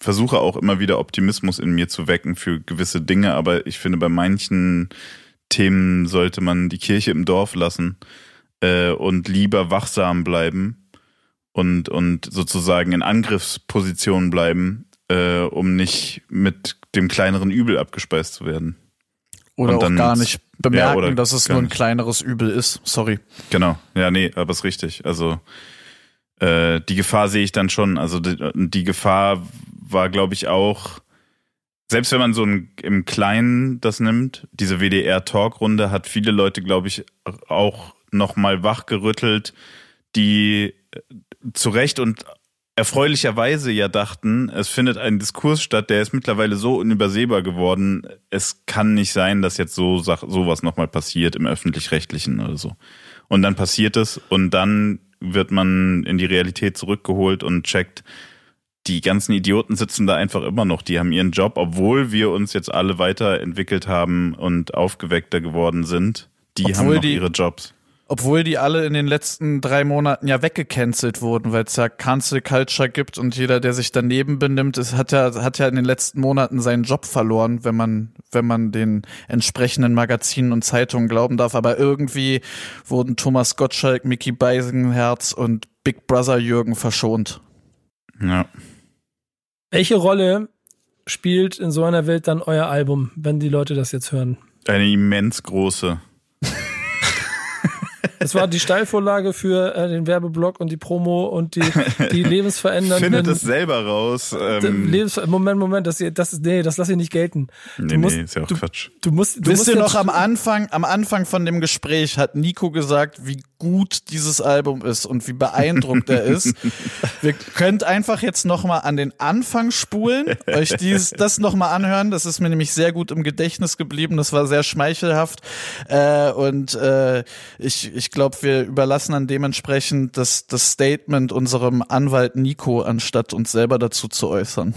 versuche auch immer wieder Optimismus in mir zu wecken für gewisse Dinge, aber ich finde, bei manchen Themen sollte man die Kirche im Dorf lassen äh, und lieber wachsam bleiben und, und sozusagen in Angriffsposition bleiben, äh, um nicht mit dem kleineren Übel abgespeist zu werden. Oder dann, auch gar nicht bemerken, ja, dass es nur ein kleineres Übel ist. Sorry. Genau, ja, nee, aber ist richtig. Also äh, die Gefahr sehe ich dann schon. Also die, die Gefahr war, glaube ich, auch, selbst wenn man so ein, im Kleinen das nimmt, diese WDR-Talkrunde hat viele Leute, glaube ich, auch nochmal wachgerüttelt, die äh, zu Recht und erfreulicherweise ja dachten, es findet ein Diskurs statt, der ist mittlerweile so unübersehbar geworden, es kann nicht sein, dass jetzt so sowas nochmal passiert im öffentlich-rechtlichen oder so. Und dann passiert es und dann wird man in die Realität zurückgeholt und checkt, die ganzen Idioten sitzen da einfach immer noch. Die haben ihren Job, obwohl wir uns jetzt alle weiterentwickelt haben und aufgeweckter geworden sind. Die obwohl haben noch die, ihre Jobs. Obwohl die alle in den letzten drei Monaten ja weggecancelt wurden, weil es ja Cancel Culture gibt und jeder, der sich daneben benimmt, ist, hat ja, hat ja in den letzten Monaten seinen Job verloren, wenn man, wenn man den entsprechenden Magazinen und Zeitungen glauben darf. Aber irgendwie wurden Thomas Gottschalk, Mickey Beisenherz und Big Brother Jürgen verschont. Ja. Welche Rolle spielt in so einer Welt dann euer Album, wenn die Leute das jetzt hören? Eine immens große. Das war die Steilvorlage für äh, den Werbeblock und die Promo und die, die lebensverändernden. Findet es selber raus. Ähm, Lebens Moment, Moment, das, das ist, nee, das lass ich nicht gelten. Nee, musst, nee, ist ja auch du, Quatsch. Du musst, du Wisst ihr noch am Anfang, am Anfang von dem Gespräch hat Nico gesagt, wie gut dieses Album ist und wie beeindruckt er ist. Wir könnt einfach jetzt nochmal an den Anfang spulen, euch dieses, das nochmal anhören. Das ist mir nämlich sehr gut im Gedächtnis geblieben. Das war sehr schmeichelhaft. Äh, und äh, ich, ich glaube, wir überlassen dann dementsprechend das, das Statement unserem Anwalt Nico, anstatt uns selber dazu zu äußern.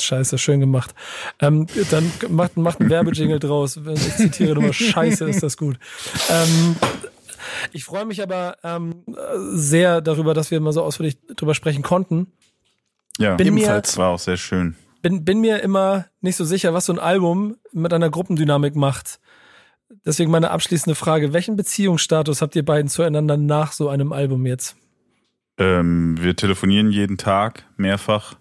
Scheiße, schön gemacht. Ähm, dann macht, macht ein Werbejingle draus. Ich zitiere nochmal, scheiße, ist das gut. Ähm, ich freue mich aber ähm, sehr darüber, dass wir mal so ausführlich drüber sprechen konnten. Ja, bin ebenfalls mir, war auch sehr schön. Bin, bin mir immer nicht so sicher, was so ein Album mit einer Gruppendynamik macht. Deswegen meine abschließende Frage. Welchen Beziehungsstatus habt ihr beiden zueinander nach so einem Album jetzt? Ähm, wir telefonieren jeden Tag, mehrfach.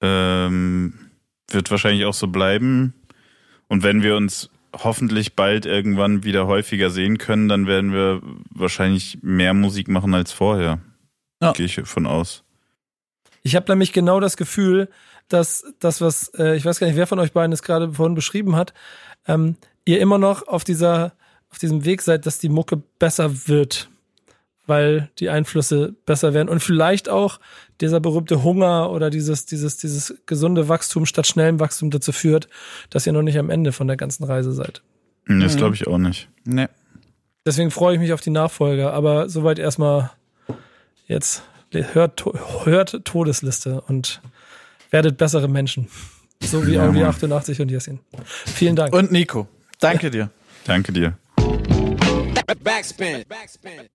Ähm, wird wahrscheinlich auch so bleiben. Und wenn wir uns hoffentlich bald irgendwann wieder häufiger sehen können, dann werden wir wahrscheinlich mehr Musik machen als vorher. Ja. Gehe ich von aus. Ich habe nämlich genau das Gefühl, dass das, was, äh, ich weiß gar nicht, wer von euch beiden es gerade vorhin beschrieben hat, ähm, ihr immer noch auf dieser, auf diesem Weg seid, dass die Mucke besser wird. Weil die Einflüsse besser werden und vielleicht auch dieser berühmte Hunger oder dieses, dieses, dieses gesunde Wachstum statt schnellem Wachstum dazu führt, dass ihr noch nicht am Ende von der ganzen Reise seid. Das glaube ich auch nicht. Nee. Deswegen freue ich mich auf die Nachfolger, aber soweit erstmal jetzt hört, hört Todesliste und werdet bessere Menschen. So wie Ja, Audi Mann. 88 und Jessin. Vielen Dank. Und Nico, danke dir. Danke dir. Backspin. Backspin.